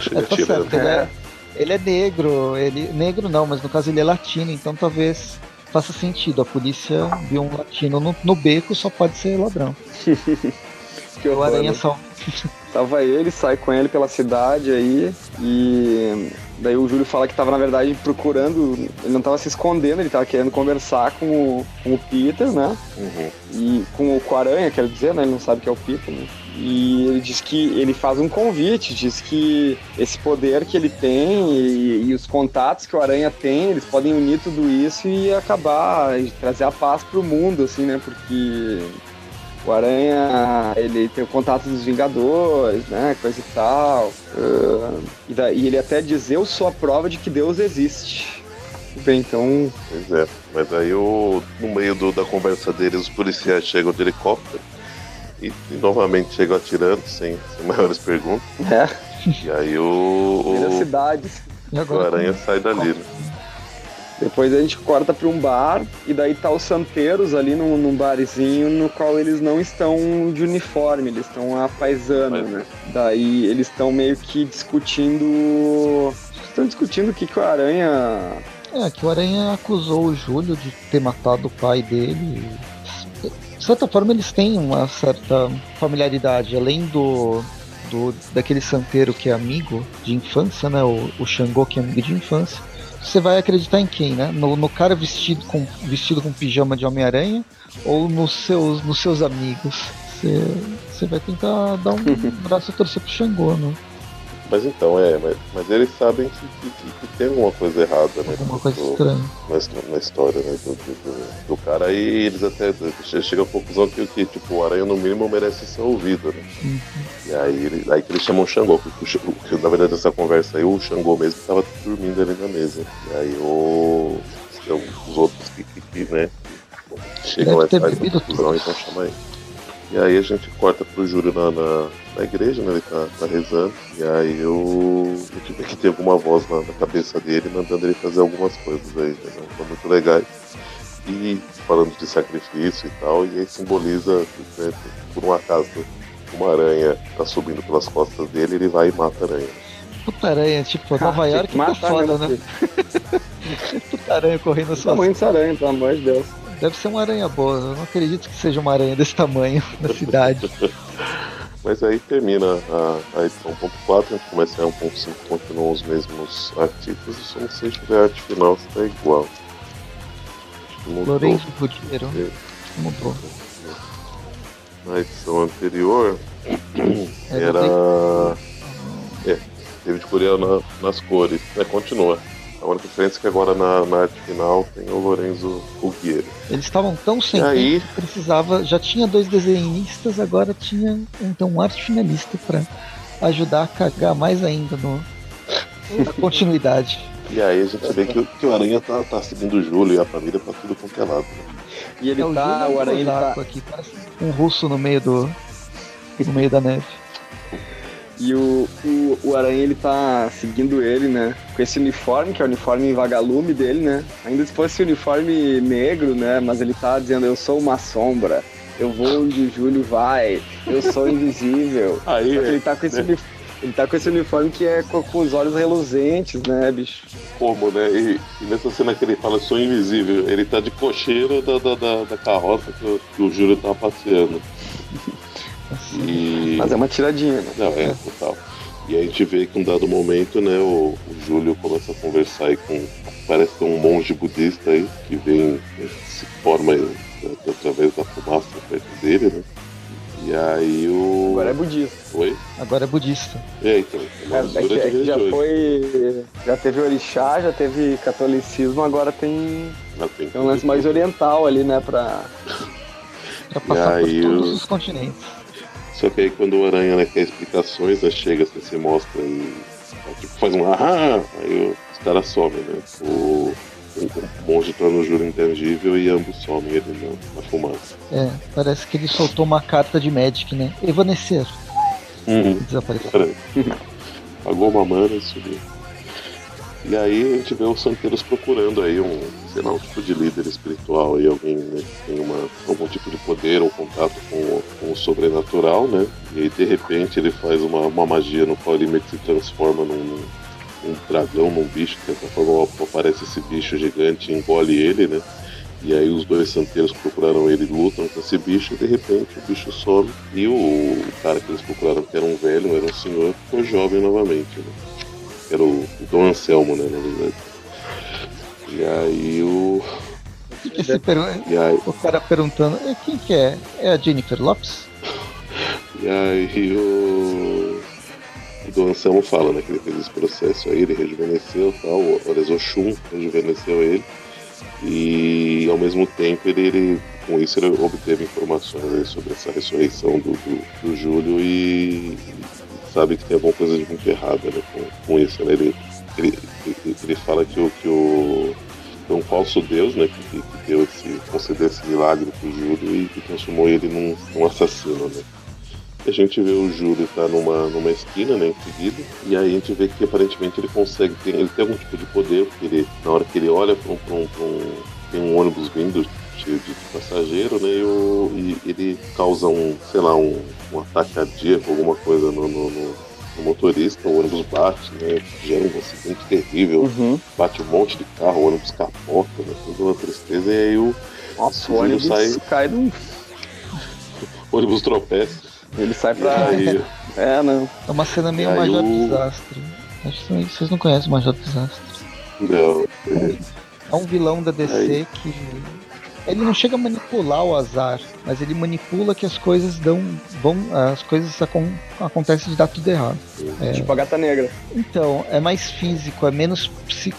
Chega É, tá certo, ele é, ele é negro, ele. Negro não, mas no caso ele é latino, então talvez faça sentido. A polícia viu um latino no, no beco, só pode ser ladrão. Que O horror, Aranha né? só. Tava ele, sai com ele pela cidade aí e daí o Júlio fala que tava na verdade procurando, ele não tava se escondendo, ele tava querendo conversar com o, com o Peter, né? Uhum. E com o, com o Aranha, quero dizer, né? Ele não sabe que é o Peter, né? E ele diz que ele faz um convite, diz que esse poder que ele tem e, e os contatos que o Aranha tem, eles podem unir tudo isso e acabar, e trazer a paz pro mundo, assim, né? Porque o Aranha, ele tem o contato dos Vingadores, né? Coisa e tal. Ah, e, daí, ele até diz, eu sou a prova de que Deus existe. Bem, então, Pois é. Mas aí o, no meio do- da conversa deles, os policiais chegam de helicóptero e, e novamente chegam atirando, sem, sem maiores perguntas. é, E aí o, o, cidades. E o Aranha sai dali, né? Depois a gente corta pra um bar e daí tá os santeiros ali num, num barzinho no qual eles não estão de uniforme, eles estão a paisano, Mas- né? Daí eles estão meio que discutindo. Estão discutindo o que, que o Aranha. É, que o Aranha acusou o Júlio de ter matado o pai dele. De certa forma, eles têm uma certa familiaridade. Além do, do daquele santeiro que é amigo de infância, né? O, o Xangô, que é amigo de infância. Você vai acreditar em quem, né? No, no cara vestido com, vestido com pijama de Homem-Aranha ou nos seus, nos seus amigos? Você, você vai tentar dar um braço a torcer pro Xangô, né? Mas então, é, mas, mas eles sabem que, que- que- que tem alguma coisa errada, né? Alguma coisa do- estranha. na, na história, né? Do, do- do- cara aí eles até che- chegam à conclusão que, que tipo, o Aranha no mínimo merece ser ouvido, né? Uhum. E aí, ele- aí que eles chamam o Xangô, porque o- na verdade nessa conversa aí o Xangô mesmo tava dormindo ali na mesa. E aí o, os outros que, que, né, chegam Deve ter a essa bebido conclusão e vão chamar ele. E aí a gente corta pro Júlio na, na, na igreja, né? Ele tá, tá rezando. E aí o, a gente vê que tem alguma voz na, na cabeça dele, mandando ele fazer algumas coisas aí, né? São muito legais. E falando de sacrifício e tal, e aí simboliza, né, por um acaso, uma aranha tá subindo pelas costas dele, ele vai e mata a aranha. Puta aranha, tipo, Nova Ah, tem York que tá foda, né? Puta aranha correndo suas Tamanho dessa aranha, pelo amor de Deus. Deve ser uma aranha boa. Eu não acredito que seja uma aranha desse tamanho na cidade. Mas aí termina a, a edição ponto 4, a gente começa a 1.5, continuam os mesmos artistas, e só não sei se a arte final está igual. Acho que mudou. Lourenço Gudiero. É. Mudou. Na edição anterior É, era. É, David Curiel na- nas cores. É, continua. A única diferença é que agora na, na arte final tem o Lorenzo Ruggiero. Eles estavam tão sem E aí? tempo que precisava. Já tinha dois desenhistas, agora tinha então um arte finalista pra ajudar a cagar mais ainda no, na continuidade. E aí a gente vê que, que o Aranha tá, tá seguindo o Júlio e a família pra tudo quanto é lado. Né? E ele É, o tá, Júlio o Aranha tá, aqui, parece um russo no meio do. no meio da neve. E o, o, o Aranha ele tá seguindo ele, né? Com esse uniforme, que é o uniforme vagalume dele, né? Ainda se fosse uniforme negro, né? Mas ele tá dizendo, eu sou uma sombra, eu vou onde o Júlio vai, eu sou invisível. Aí, ele tá com esse né? uniforme. Ele tá com esse uniforme que é com, com os olhos reluzentes, né, bicho? como, né? E, e nessa cena que ele fala, sou invisível, ele tá de cocheiro da, da, da, da carroça que o, que o Júlio tá passeando. E... Mas é uma tiradinha, né? Não, é, total. E aí a gente vê que um dado momento, né, o, o Júlio começa a conversar aí com. Parece que é um monge budista aí, que vem, né, se forma aí, né, através da fumaça perto dele, né? E aí o. Agora é budista. Oi? Agora é budista. É, então. É É, é que, é que já foi. Já teve orixá, já teve catolicismo, agora tem, Ah, tem tem um lance mais oriental ali, né? Pra. Pra passar aí por todos o- os continentes. Só que aí quando o Aranha né, quer explicações, né, chega, assim, se mostra e tipo, faz um ahá, aí os caras somem, né? O, o, o monge torna o juro intangível e ambos somem ele na, na fumaça. É, parece que ele soltou uma carta de Magic, né? Evanescer. Uhum. Desapareceu. Pagou uma mana e subiu. E aí a gente vê os santeiros procurando aí um, sei lá, um tipo de líder espiritual aí, alguém né, que tem uma, algum tipo de poder ou contato com, com o sobrenatural, né? E aí de repente ele faz uma, uma magia no qual ele meio que se transforma num, num dragão, num bicho, que dessa forma aparece esse bicho gigante e engole ele, né? E aí os dois santeiros que procuraram ele lutam com esse bicho e de repente o bicho some e o, o cara que eles procuraram, que era um velho, era um senhor, ficou jovem novamente, né? Era o, Dom Anselmo, né, na verdade. E aí o. Você pergun- E aí, O cara perguntando, "É, quem que é? É a Jennifer Lopes? e aí o. O Dom Anselmo fala, né, que ele fez esse processo aí, ele rejuvenesceu e tal, o Orezoshun rejuvenesceu ele. E ao mesmo tempo ele, ele- com isso ele obteve informações sobre essa ressurreição do, do, do Júlio e, sabe que tem alguma coisa de muito errada né, com, com isso. Né? Ele, ele, ele, fala que o, que o um falso deus né, que, que deu esse, concedeu esse milagre pro Júlio e que transformou ele num, num assassino. Né? A gente vê o Júlio tá numa, numa esquina, né, encolhido, e aí a gente vê que aparentemente ele consegue, ter, ele tem algum tipo de poder, porque ele, na hora que ele olha para um, um, um- tem um ônibus vindo cheio de passageiro, né, e, o- e ele causa um, sei lá, um, um ataque cardíaco, alguma coisa no, no- no- no motorista, o ônibus bate, né, gera um acidente terrível, Uhum. bate um monte de carro, o ônibus capota, né, toda uma tristeza, e aí o Nossa, o ônibus sai- cai de um. ônibus tropeça, Ele sai pra. aí... É, não. É uma cena meio Major o- Desastre. Acho que vocês não conhecem o Major Desastre. Não, É um vilão da DC Aí. que. Ele não chega a manipular o azar, mas ele manipula que as coisas dão. vão. as coisas acon- acontecem de dar tudo errado. É. Tipo a gata negra. Então, é mais físico, é menos,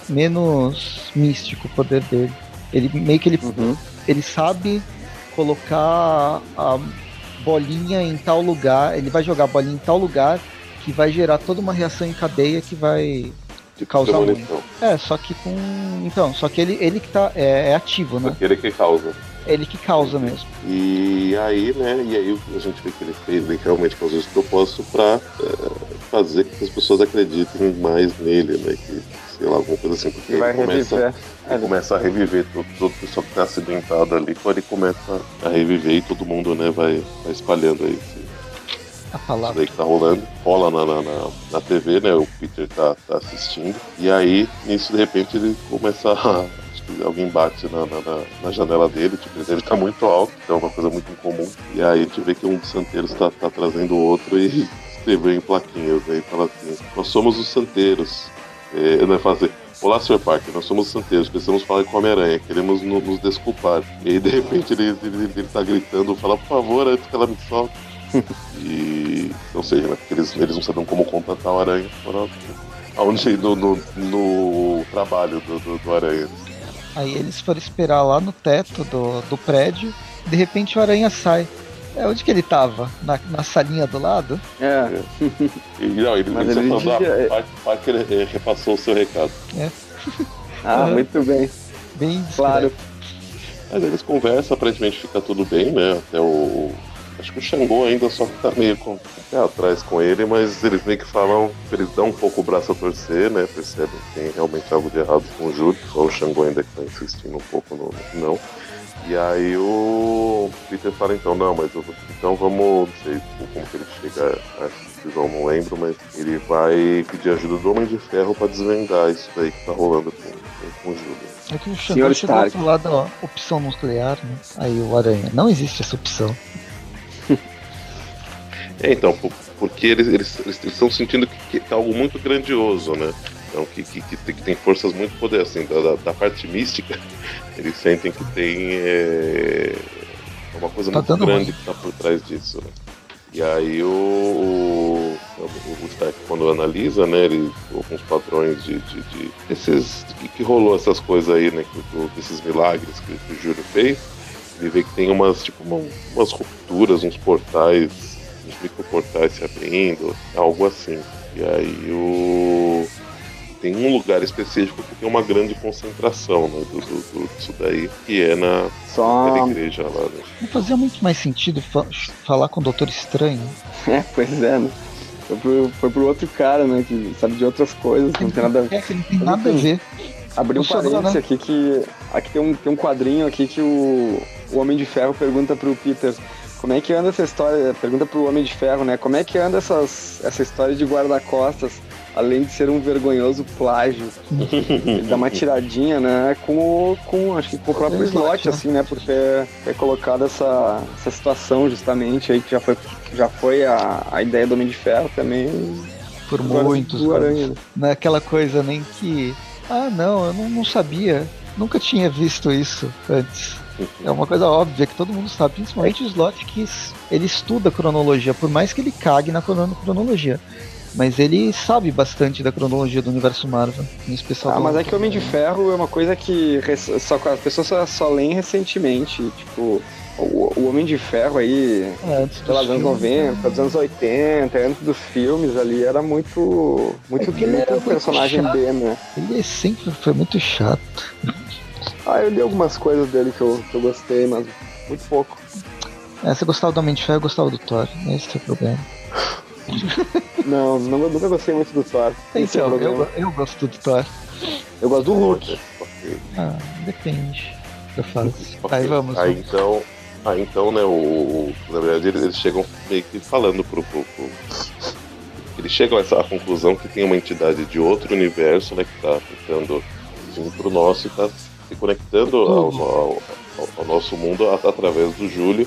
menos místico o poder dele. Ele meio que ele, Uhum. ele sabe colocar a bolinha em tal lugar, ele vai jogar a bolinha em tal lugar que vai gerar toda uma reação em cadeia que vai causar muito. premonição. É, só que com. Então, só que ele, ele que tá. É, é ativo, né? Aquele que causa. Ele que causa mesmo. E aí, né, e aí a gente vê que ele fez, ele realmente causou esse propósito pra é, fazer com que as pessoas acreditem mais nele, né, que, sei lá, alguma coisa assim, porque Ele vai ele começa, reviver. ele começa a reviver todo, todo o pessoal que tá acidentado ali, quando ele começa a reviver e todo mundo, né, vai, vai espalhando aí esse, A palavra. daí que tá rolando, rola na, na, na, na TV, né? O Peter tá, tá assistindo. E aí, nisso, de repente, ele começa a. Alguém bate na, na, na- janela dele, tipo, ele estar muito alto, então é uma coisa muito incomum. E aí a gente vê que um dos santeiros tá, tá trazendo o outro e escreveu em plaquinhas, aí fala assim, nós somos os santeiros. É, né, fala assim, Olá, Sr. Parker, nós somos os santeiros, precisamos falar com Homem-Aranha, queremos no- nos desculpar. E aí, de repente, ele, ele, ele tá gritando, fala, por favor, antes que ela me solte. E. Ou seja, né, porque eles, eles não sabiam como contatar o Aranha. Foram aonde no, no, no trabalho do, do, do Aranha. Aí eles foram esperar lá no teto do, do prédio. De repente o aranha sai. É onde que ele tava? Na, na salinha do lado? É. E não, ele, Mas ele, ele ah, Parker, eh, repassou o seu recado. Ah, Uhum. muito bem. Bem Claro. Mas eles conversam, aparentemente fica tudo bem, né? Até o. Acho que o Xangô ainda só tá meio com pé atrás com ele, mas eles meio que falam, eles dão um pouco o braço a torcer, né? Percebem que tem realmente algo de errado com o Júlio, só o Xangô ainda que tá insistindo um pouco no não. E aí o Peter fala então, não, mas eu, então vamos, não sei como que ele chega a decisão, não lembro, mas ele vai pedir ajuda do Homem de Ferro pra desvendar isso daí que tá rolando com, com o Júlio. É que o Xandão chegou a falar da opção nuclear, né? Aí o Aranha, não existe essa opção. É, então, por- porque eles eles eles estão sentindo que, que é algo muito grandioso, né? Então, que, que, que, tem, forças muito poderosas, assim, da, da- parte mística, eles sentem que tem é, uma coisa Tá muito grande que está por trás disso, né? E aí o, o, o Stark, quando analisa, né, ele, alguns padrões de, de, de esses, que, que rolou essas coisas aí, né, desses milagres que, que o Júlio fez, ele vê que tem umas, tipo, uma- umas rupturas, uns portais, uns microportais se abrindo, algo assim. E aí o tem um lugar específico que tem uma grande concentração né, do, do, do- disso daí, que é na, Só. naquela igreja lá, né? Não fazia muito mais sentido fa- falar com o Doutor Estranho. É, pois é, né? Foi pro, foi pro outro cara, né? Que sabe de outras coisas, não tem nada a ver. É que não tem nada a ver. Abri um parênteses aqui que. Aqui tem um, tem um quadrinho aqui que o, o Homem de Ferro pergunta pro Peter como é que anda essa história. Pergunta pro Homem de Ferro, né? Como é que anda essas, essa história de guarda-costas, além de ser um vergonhoso plágio. Ele dá uma tiradinha, né? Com, o- com acho que com o próprio Slot, né? assim, né? Por ter, ter colocado essa, essa situação justamente aí, que já foi, já foi a, a ideia do Homem de Ferro também. Por muitos. Aranha, né? Não é aquela coisa nem que. Ah, não, eu não, não sabia. Nunca tinha visto isso antes. É uma coisa óbvia que todo mundo sabe, principalmente o Slot que ele estuda a cronologia, por mais que ele cague na crono- cronologia. Mas ele sabe bastante da cronologia do universo Marvel, em especial. Ah, mas é que o Homem de Ferro é uma coisa que só, as pessoas só, só leem recentemente. Tipo, o, o Homem de Ferro aí, É, pelos anos filmes, 90, dos anos 80, antes dos filmes ali, era muito. Muito, É que ele era muito personagem. B, né? Ele sempre foi muito chato. Ah, eu li algumas coisas dele que eu, que eu gostei, mas muito pouco. É, você gostava do Homem de Ferro, eu gostava do Thor. Esse é o problema. Não, não nunca gostei muito do Thor. É o Então, problema. eu, eu gosto do Thor. Eu gosto do Hulk. Ah, depende da fase. Aí vamos. Aí então, aí então, né, o, o- na verdade eles, eles chegam meio que falando pro, pro, pro- eles chegam a essa conclusão que tem uma entidade de outro universo, né, que tá tentando vir pro nosso e tá se conectando ao, Uhum. ao- ao- ao nosso mundo através do Júlio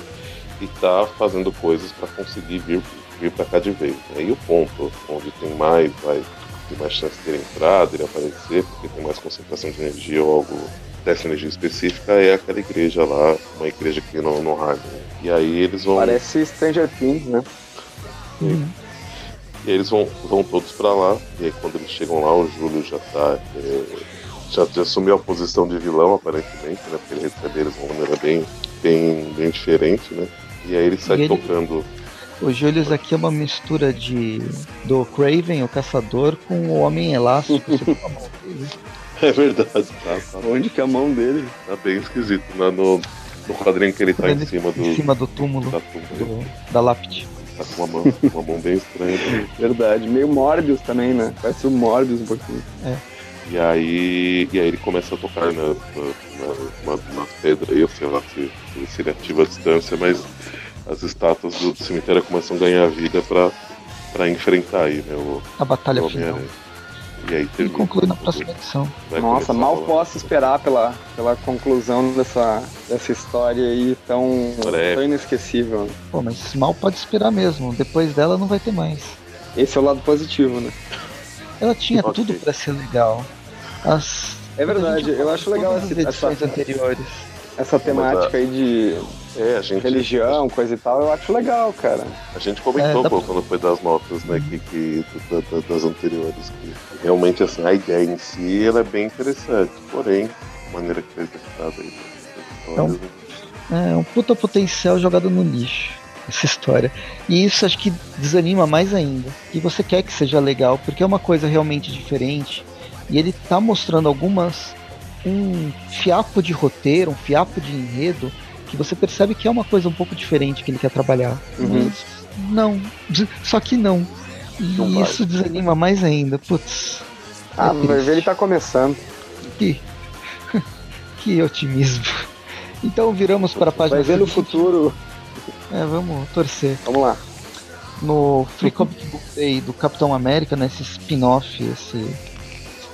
e tá fazendo coisas para conseguir vir vir para cá de vez. Né? E o ponto onde tem mais, vai ter mais chance de ele entrar, dele aparecer, porque tem mais concentração de energia ou algo dessa energia específica é aquela igreja lá, uma igreja aqui no, no Harlem. E aí eles vão. Parece Stranger Things, né? Uhum. E eles vão, vão todos pra lá. E aí quando eles chegam lá, o Júlio já tá. é, já, já assumiu a posição de vilão, aparentemente, né? Porque ele recebe eles de uma maneira bem, bem, bem diferente, né? E aí ele sai E ele- tocando. O Julius aqui é uma mistura de do Craven, o caçador, com o Homem Elástico. A mão dele? É verdade, tá, tá, Onde que é a mão dele? tá bem esquisito. Né? No, no quadrinho que ele tá em Ele cima do. Em cima do túmulo da ele do- da lápide. tá com uma mão, uma mão bem estranha. né? Verdade. Meio Morbius também, né? Parece o Morbius um pouquinho. E aí, e aí ele começa a tocar na, na, na, na pedra aí, eu sei lá se, se ele ativa a distância, mas as estátuas do, do cemitério começam a ganhar vida pra, pra enfrentar aí, né? O, A batalha o final. E aí E termina. conclui na próxima edição. Vai Nossa, mal posso esperar pela, pela conclusão dessa, dessa história aí tão, Breve. tão inesquecível. Pô, mas mal pode esperar mesmo. Depois dela não vai ter mais. Esse é o lado positivo, né? Ela tinha Ok. tudo pra ser legal. As... É verdade, eu acho legal as edições essa, anteriores. essa temática aí de É, a gente, religião, coisa e tal, eu acho legal, cara. a gente comentou É, dá pô, pra- quando foi das notas, né, que, que, da- da- das anteriores, que realmente assim, a ideia em si ela é bem interessante, porém, a maneira que foi executada aí. né? É um puta potencial jogado no lixo. Essa história. E isso acho que desanima mais ainda. E você quer que seja legal, porque é uma coisa realmente diferente. E ele tá mostrando algumas. um fiapo de roteiro, um fiapo de enredo, que você percebe que é uma coisa um pouco diferente que ele quer trabalhar. Uhum. Mas não. Só que não. E Não vai. isso desanima mais ainda. Putz. Ah, é vai ver, ele tá começando. Que, que otimismo. Então viramos para a página. Vai ver no futuro. É, vamos torcer. Vamos lá. No Free Comic Book Day do Capitão América, nesse spin-off, esse.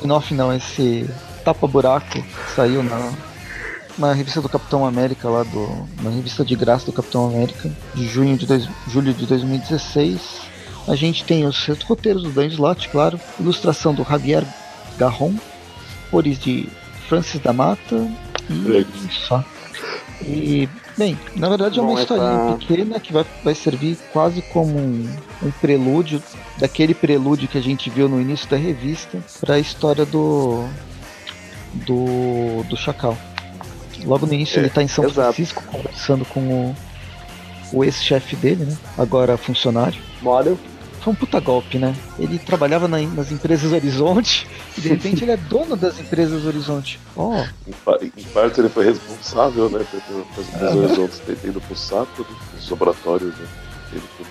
Spin-off não, esse tapa-buraco que saiu na, na revista do Capitão América, lá do. Na revista de graça do Capitão América, de junho de dois, julho de 2016. A gente tem os roteiros do Dan Slott, claro, ilustração do Javier Garron, cores de Francis da Mata e só. E, bem, na verdade é uma Bom, historinha essa- pequena que vai, vai servir quase como um, um prelúdio, daquele prelúdio que a gente viu no início da revista, para a história do, do, do Chacal. Logo no início É, ele tá em São exato. Francisco conversando com o, o ex-chefe dele, né? Agora funcionário. Model. Foi um puta golpe, né? Ele trabalhava na- nas empresas Horizonte e de repente ele é dono das empresas Horizonte. Ó, Em, em parte ele foi responsável, né? Pelas Ah. horizontes ter ido pro saco dos laboratórios, né?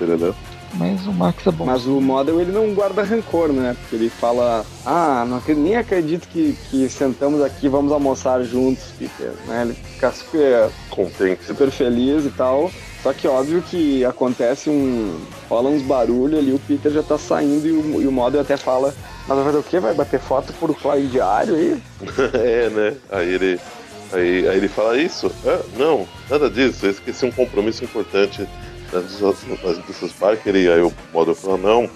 Ele levar. mas o Max é bom. Mas o Model ele não guarda rancor, né? Porque ele fala: Ah, não acredito, nem acredito que, que sentamos aqui vamos almoçar juntos, Peter. Né? Ele fica super, Contente. super feliz e tal. Só que óbvio que acontece um. rola uns barulhos ali, o Peter já tá saindo e o, e o Model até fala. Mas vai fazer o quê? Vai bater foto por Diário aí? é, né? Aí ele, aí, aí ele fala isso? Ah, não, nada disso. Eu esqueci um compromisso importante indústrias nas indústrias Parker. E aí o Model fala, não,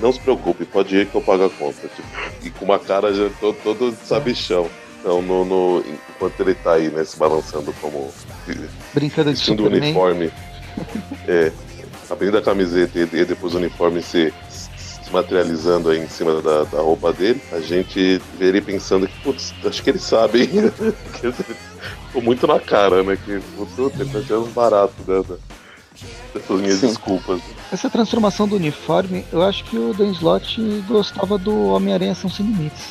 não se preocupe, pode ir que eu pago a conta. Tipo, e com uma cara já todo, todo sabichão. Então, no, no- enquanto ele tá aí, né, se balançando como Brincando de vestindo Superman. uniforme, é, abrindo a camiseta e, e depois o uniforme se, se materializando aí em cima da, da roupa dele, a gente vê ele pensando que, putz, acho que ele sabe, hein? Quer dizer, Ficou muito na cara, né? Que, putz, ele tá tirando barato né, da- dessas minhas Sim. desculpas. Essa transformação do uniforme, eu acho que o Dan Slott gostava do Homem-Aranha São Sem Limites.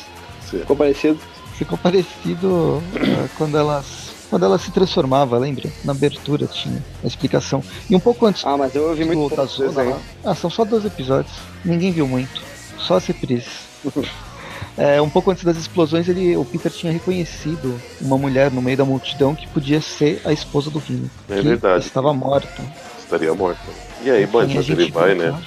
Ficou parecido? Ficou parecido ah, quando elas. Quando ela se transformava, lembra? Na abertura tinha a explicação. E um pouco antes Ah, mas eu ouvi do, muito da zona lá. Ah, são só dois episódios. Ninguém viu muito. Só as reprises. É, um pouco antes das explosões, ele, o Peter tinha reconhecido uma mulher no meio da multidão que podia ser a esposa do Rino. É que verdade. Estava morta. Estaria morto. E aí, Enfim, mas ele vai, né? ela-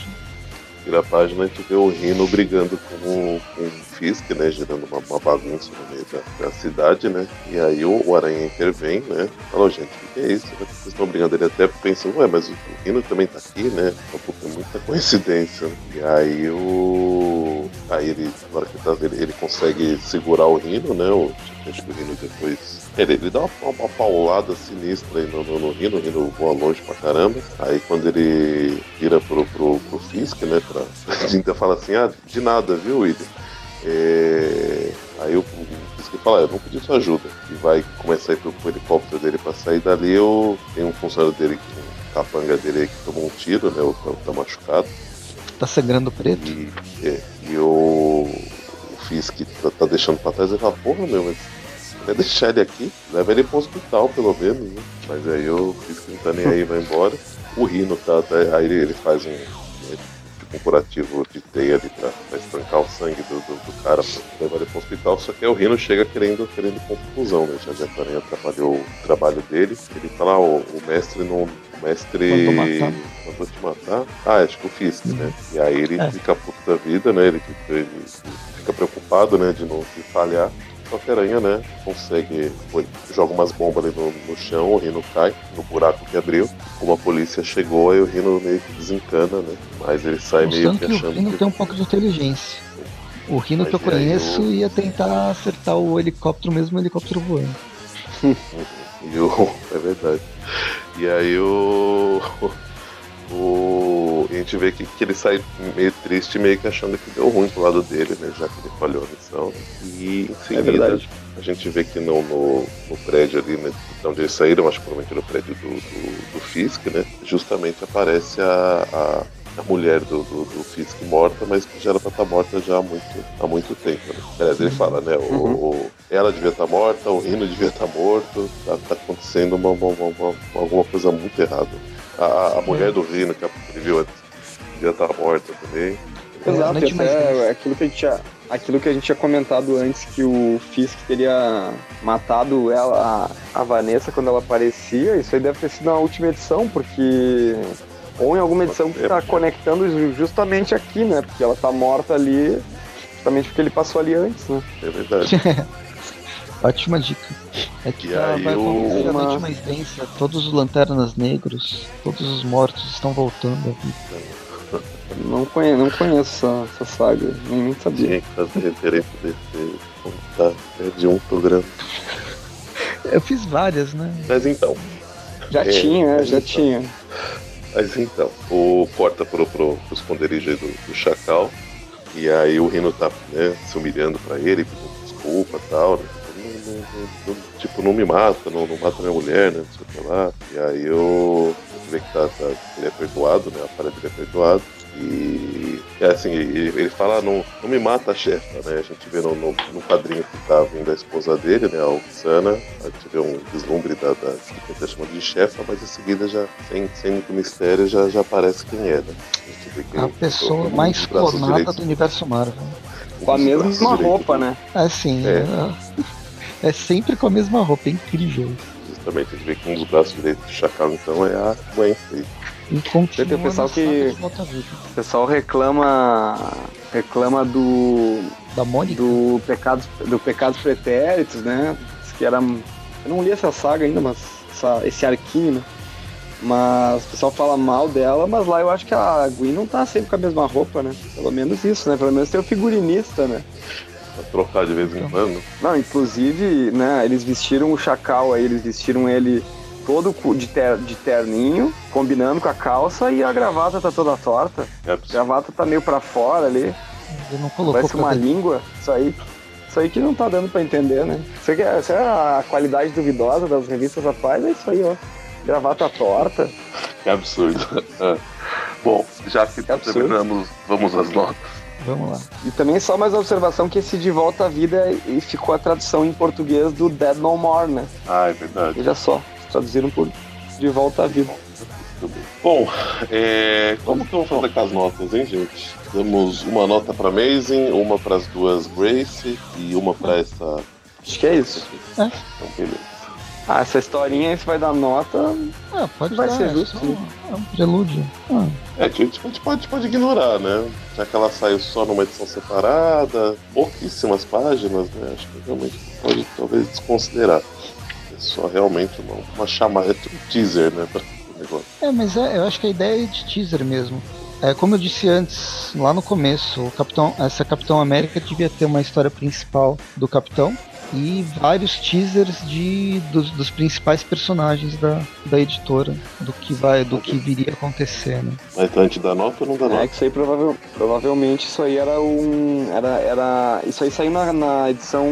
Vira a página e tu vê o Rino brigando com com o Fisk, né? Gerando uma, uma bagunça no meio da, da cidade, né? E aí o, o Aranha intervém, né? Falou, gente, o que é isso? Vocês estão brigando? Ele até pensa, ué, mas o Rino também tá aqui, né? Então, é muita coincidência. E aí o. Aí ele, na hora que tá, ele, ele consegue segurar o Rino, né? O, acho que o Rino depois. Ele, ele dá uma, uma paulada sinistra aí no, no, no Rino, o Rino voa longe pra caramba. Aí quando ele vira pro, pro, pro Fisk, né? Pra, a gente fala assim, ah, de nada, viu, William? É, Aí o, Fisk fala, eu não pedi sua ajuda. E vai começar a ir pro, pro helicóptero dele pra sair dali. Eu, tem um funcionário dele, um capanga dele aí que tomou um tiro, né? O tá, tá machucado. Tá sangrando preto. E, é, e o, o Fisk tá, tá deixando pra trás e fala, porra, meu, mas vai deixar ele aqui? Leva ele pro hospital, pelo menos, né? Mas aí o Fisk não tá nem aí, vai embora. O Rino tá, tá- aí ele, faz um, tipo um curativo de teia ali pra, pra estancar o sangue do, do, do cara pra levar ele pro hospital, só que aí o Rino chega querendo, querendo confusão, né? Já que Aranha atrapalhou o trabalho dele. Ele fala, ah, o, o mestre não. O mestre Mandou te matar. Ah, acho que o Fisk, né? E aí ele É. fica puto da vida, né? Ele, fica- ele fica preocupado, né? De não de falhar. Só que a aranha, né? Consegue. joga umas bombas ali no, no chão, o Rino cai no buraco que abriu. Como a polícia chegou, aí o Rino meio que desencana, né? Mas ele sai meio que que o achando Rino que. tem um pouco de inteligência. O Rino Mas que eu conheço o- ia tentar acertar o helicóptero mesmo o helicóptero voando. E o. É verdade. E aí o. O. A gente vê que, que ele sai meio triste, meio que achando que deu ruim pro lado dele, né? Já que ele falhou a missão. E em É seguida, verdade. a gente vê que no, no, no prédio ali, né? De onde eles saíram, acho que provavelmente no prédio do, do, do Fisk, né? Justamente aparece a, a, a mulher do, do, do Fisk morta, mas que já era pra estar tá morta já há muito, há muito tempo. Né? Aliás, ele fala, né? O, uhum. o ela devia estar tá morta, o Rino devia estar tá morto, tá, tá acontecendo uma, uma, uma, alguma coisa muito errada. A, a mulher do Rino, que ele viu antes, devia estar morta também. Exato, até aquilo que a gente tinha, aquilo que a gente tinha comentado antes, que o Fisk teria matado ela, a, a Vanessa quando ela aparecia, isso aí deve ter sido na última edição, porque ou em alguma edição que está conectando justamente aqui, né? Porque ela está morta ali, justamente porque ele passou ali antes, né? É verdade. Ótima dica. É que tá, vai acontecer uma... a noite mais densa, todos os lanternas negros, todos os mortos estão voltando à vida. Não conheço, não conheço essa, essa saga, nem, nem sabia. Tinha que fazer referência desse tá, é de um programa. Eu fiz várias, né? Mas então. Já é, tinha, já então. tinha. Mas então, o corta pro, pro, pro esconderijo do, do Chacal. E aí o Rino tá né, se humilhando pra ele, pedindo desculpa e tal. Né? Não, não, não, tipo, não me mata, não, não mata minha mulher, né? Não sei o que lá. E aí eu. Vê que tá, tá, ele é perdoado, né? A dele é perdoado. E é assim, ele, ele fala, não, não me mata a chefa, né? A gente vê no, no, no quadrinho que tá vindo a esposa dele, né? A Oksana, a gente vê um deslumbre da, da que ele tá chamando de chefa, mas em seguida já, sem, sem muito mistério, já, já aparece quem é, né? A, a pessoa mais clonada do universo Marvel. Com a mesma roupa, né? É sim. É. é. É sempre com a mesma roupa, é incrível. Justamente, a gente vê que um dos braços direitos do Chacal, então, é a Gwen e continua tem o pessoal que o pessoal reclama reclama do da Mônica do pecados do pecados pretéritos, né? que era eu não li essa saga ainda, mas essa, esse arquinho, né? Mas o pessoal fala mal dela, mas lá eu acho que a Gwen não tá sempre com a mesma roupa, né? Pelo menos isso, né? Pelo menos tem o figurinista, né? Pra trocar de vez em quando. Não, inclusive, né, eles vestiram o Chacal aí, eles vestiram ele todo de, ter, de terninho, combinando com a calça e a gravata tá toda torta. É a gravata tá meio para fora ali. Ele não colocou Parece uma língua. Isso aí, isso aí que não tá dando para entender, né? Isso, aqui é, isso é a qualidade duvidosa das revistas atuais, é isso aí, ó. Gravata torta. Que absurdo. É. Bom, já que, que terminamos, vamos às notas. Vamos lá. E também só mais observação que esse De Volta à Vida e ficou a tradução em português do Dead No More, né? Ah, é verdade. Veja só traduziram por De Volta à Vida. Bom, é, como que vamos fazer com as notas, hein, gente? Damos uma nota para Amazing, uma para as duas Grace e uma para essa. Acho que é isso. É. Então, beleza. Ah, essa historinha aí você vai dar nota. Ah, pode vai dar, ser justo. É, um prelúdio. Ah. É, a gente pode, pode, pode ignorar, né? Já que ela saiu só numa edição separada, pouquíssimas páginas, né? Acho que realmente pode talvez desconsiderar só realmente uma, uma chamada, um teaser, né? Pra negócio. É, mas é, eu acho que a ideia é de teaser mesmo. É, como eu disse antes, lá no começo, o Capitão, essa Capitão América devia ter uma história principal do Capitão e vários teasers de, dos, dos principais personagens da, da editora, do que vai, do que viria a acontecer, né? Mas então a gente dá nota ou não dá é nota? É que isso aí provavel, provavelmente isso aí era um. Era, era, isso aí saiu na, na edição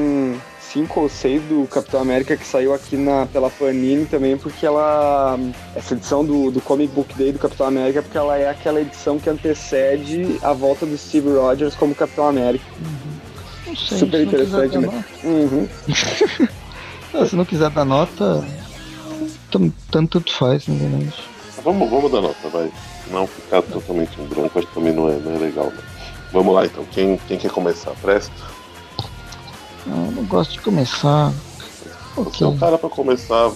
5 ou 6 do Capitão América que saiu aqui na, pela Panini também, porque ela. Essa edição do, do Comic Book Day do Capitão América, porque ela é aquela edição que antecede a volta do Steve Rogers como Capitão América. Uhum. Sei, Super interessante, né? Uhum. não, se não quiser dar nota, tanto faz, na verdade. Vamos, vamos dar nota, vai. Não ficar totalmente um bronco, acho que também não é, não é legal. Né? Vamos lá então, quem, quem quer começar? Presta? Eu não gosto de começar. Você é o cara pra começar.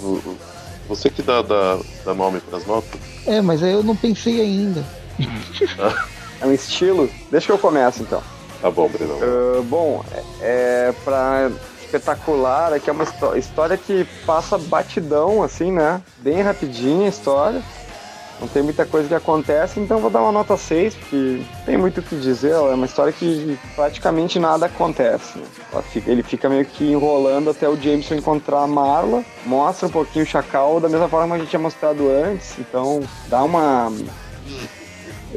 Você que dá, dá, dá nome pras notas? É, mas aí eu não pensei ainda. é um estilo? Deixa que eu comece então. Tá bom, Bruno. Uh, bom, é, é pra espetacular, é que é uma história que passa batidão, assim, né? Bem rapidinha a história. Não tem muita coisa que acontece, então vou dar uma nota 6, porque tem muito o que dizer. É uma história que praticamente nada acontece. Né? ele fica meio que enrolando até o Jameson encontrar a Marla, mostra um pouquinho o Chacal da mesma forma que a gente tinha mostrado antes, então dá uma.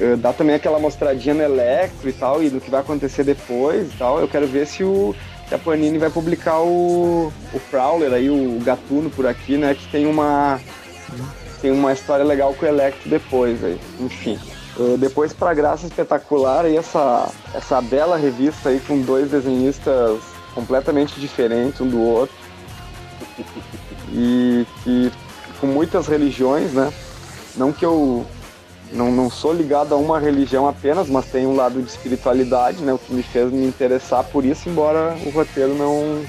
Eh, dá também aquela mostradinha no Electro e tal, e do que vai acontecer depois e tal. Eu quero ver se o, a Panini vai publicar o, o Prowler aí, o Gatuno por aqui, né? Que tem uma tem uma história legal com o Electro depois aí. Enfim. Uh, depois para Graça Espetacular e essa, essa bela revista aí com dois desenhistas completamente diferentes um do outro e que com muitas religiões, né? Não que eu não, não sou ligado a uma religião apenas, mas tem um lado de espiritualidade, né? O que me fez me interessar por isso, embora o roteiro não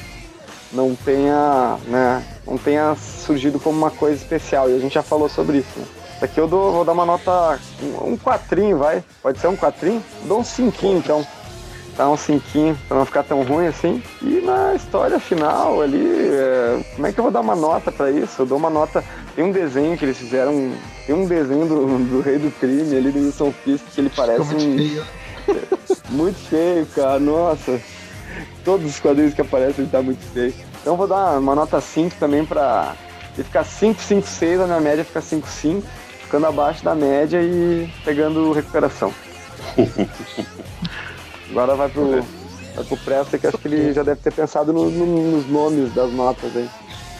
não tenha, né, não tenha surgido como uma coisa especial. E a gente já falou sobre isso. Né? Aqui eu dou, vou dar uma nota, um, quatrinho, vai. Pode ser um quatrinho? Dou um cinquinho, então. Dá um cinquinho, pra não ficar tão ruim assim. E na história final ali, é, como é que eu vou dar uma nota para isso? Eu dou uma nota... Tem um desenho que eles fizeram, tem um desenho do, do Rei do Crime ali do Wilson Fisk, que ele parece muito um... feio. muito feio, cara, nossa. Todos os quadrinhos que aparecem ele tá muito feio. Então vou dar uma nota 5 também pra... Ele ficar 5, 5, 6, a minha média fica 5, 5 ficando abaixo da média e pegando recuperação. Agora vai pro, vai pro Presta, que acho que ele já deve ter pensado no- no- nos nomes das notas aí.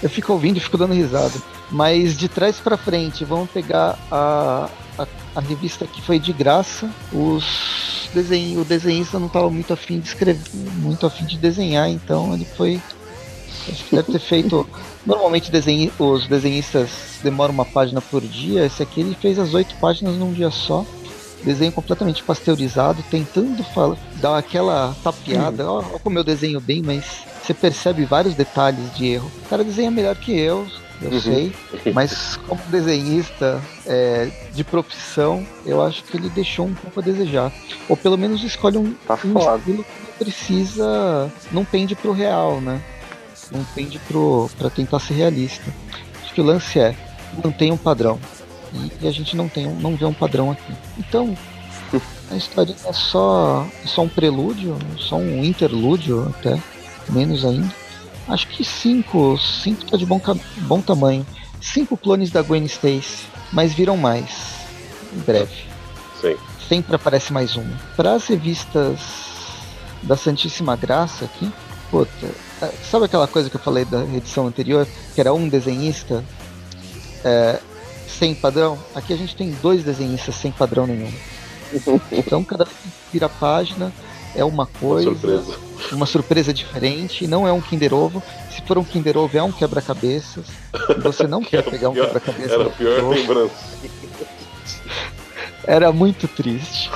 Eu fico ouvindo e fico dando risada. Mas de trás pra frente, vamos pegar a, a, a revista que foi de graça. Os desenho, o desenhista não estava muito afim de escrever, muito afim de desenhar, então ele foi. Acho que deve ter feito. Normalmente desenhi- os desenhistas demoram uma página por dia. Esse aqui ele fez as oito páginas num dia só. Desenho completamente pasteurizado, tentando fala- dar aquela tapeada. Ó, ó como eu desenho bem, mas você percebe vários detalhes de erro. O cara desenha melhor que eu, eu Uhum. sei, mas como desenhista é, de profissão, eu acho que ele deixou um pouco a desejar. Ou pelo menos escolhe um, Tá um estilo que não precisa. não pende pro real, né? Não pende pro, pra tentar ser realista. Acho que o lance é mantenha um padrão. E, e a gente não tem não vê um padrão aqui. Então, a história é só, é só um prelúdio, só um interlúdio até, menos ainda. Acho que cinco, cinco tá de bom, bom tamanho. Cinco clones da Gwen Stacy, mas viram mais em breve. Sim. Sempre aparece mais uma. Para as revistas da Santíssima Graça aqui, puta, é, sabe aquela coisa que eu falei da edição anterior, que era um desenhista é, sem padrão? Aqui a gente tem dois desenhistas sem padrão nenhum. Então cada vez que vira a página é uma coisa, Surpresa. uma surpresa diferente, não é um Kinder Ovo. Se for um Kinder Ovo, é um quebra-cabeças. Você não quer pegar um pior- quebra-cabeça. Era a pior lembrança. Era muito triste.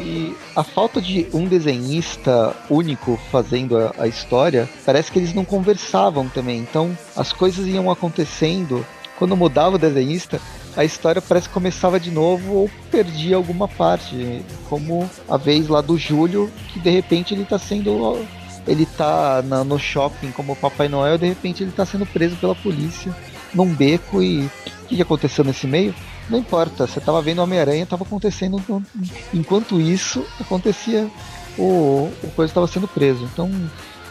E a falta de um desenhista único fazendo a, a história, parece que eles não conversavam também. Então as coisas iam acontecendo. Quando mudava o desenhista, a história parece que começava de novo ou perdia alguma parte. Como a vez lá do Júlio, que de repente ele tá sendo. Ele tá na- no shopping como Papai Noel, de repente ele tá sendo preso pela polícia num beco e. O que que aconteceu nesse meio? Não importa, você tava vendo Homem-Aranha, tava acontecendo. Enquanto isso, acontecia. O, o coisa estava sendo preso. Então,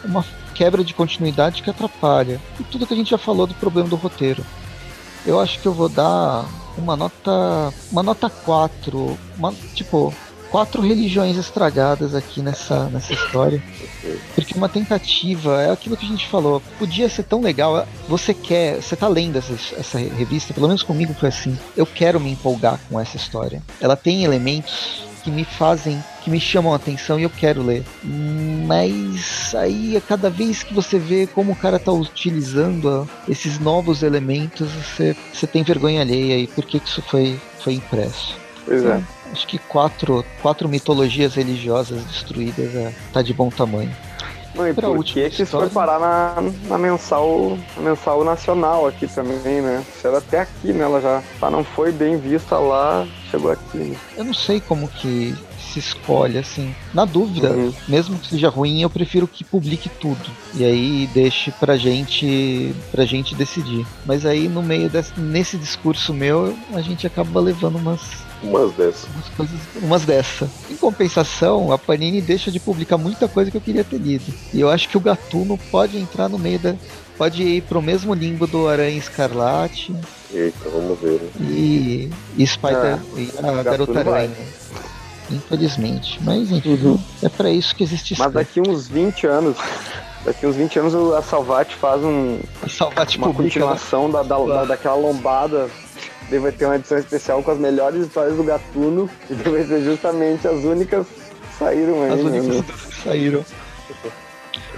uma quebra de continuidade que atrapalha. E tudo que a gente já falou do problema do roteiro. Eu acho que eu vou dar uma nota. Uma nota 4. Uma, tipo, quatro religiões estragadas aqui nessa, nessa história. Porque uma tentativa, é aquilo que a gente falou, podia ser tão legal. Você quer, você tá lendo essa, essa revista, pelo menos comigo foi assim. Eu quero me empolgar com essa história. Ela tem elementos que me fazem, que me chamam a atenção e eu quero ler. Mas aí, a cada vez que você vê como o cara tá utilizando esses novos elementos, você, você tem vergonha alheia e por que, que isso foi, foi impresso. Pois é. Acho que quatro, quatro mitologias religiosas destruídas é, tá de bom tamanho. Não, e por que que isso foi parar na, na mensal na mensal nacional aqui também, né? Isso era até aqui, né? Ela já tá, não foi bem vista lá, chegou aqui. Né? Eu não sei como que se escolhe, assim. Na dúvida, Uhum. mesmo que seja ruim, eu prefiro que publique tudo. E aí deixe pra gente, pra gente decidir. Mas aí no meio desse, nesse discurso meu, a gente acaba levando umas, Umas dessas. umas coisas, umas dessa. Em compensação, a Panini deixa de publicar muita coisa que eu queria ter lido. E eu acho que o Gatuno pode entrar no meio da. Pode ir pro mesmo limbo do Aranha Escarlate Eita, vamos ver. né? e, e Spider Ah, e a Garota. Aranha. Infelizmente. Mas enfim, é pra isso que existe Mas daqui uns 20 anos, daqui uns 20 anos o- a Salvat faz um, A Salvat uma publica. né? continuação da, da, da- daquela lombada daí vai ter uma edição especial com as melhores histórias do Gatuno, e daí vai ser justamente as únicas que saíram aí. As né, únicas que saíram.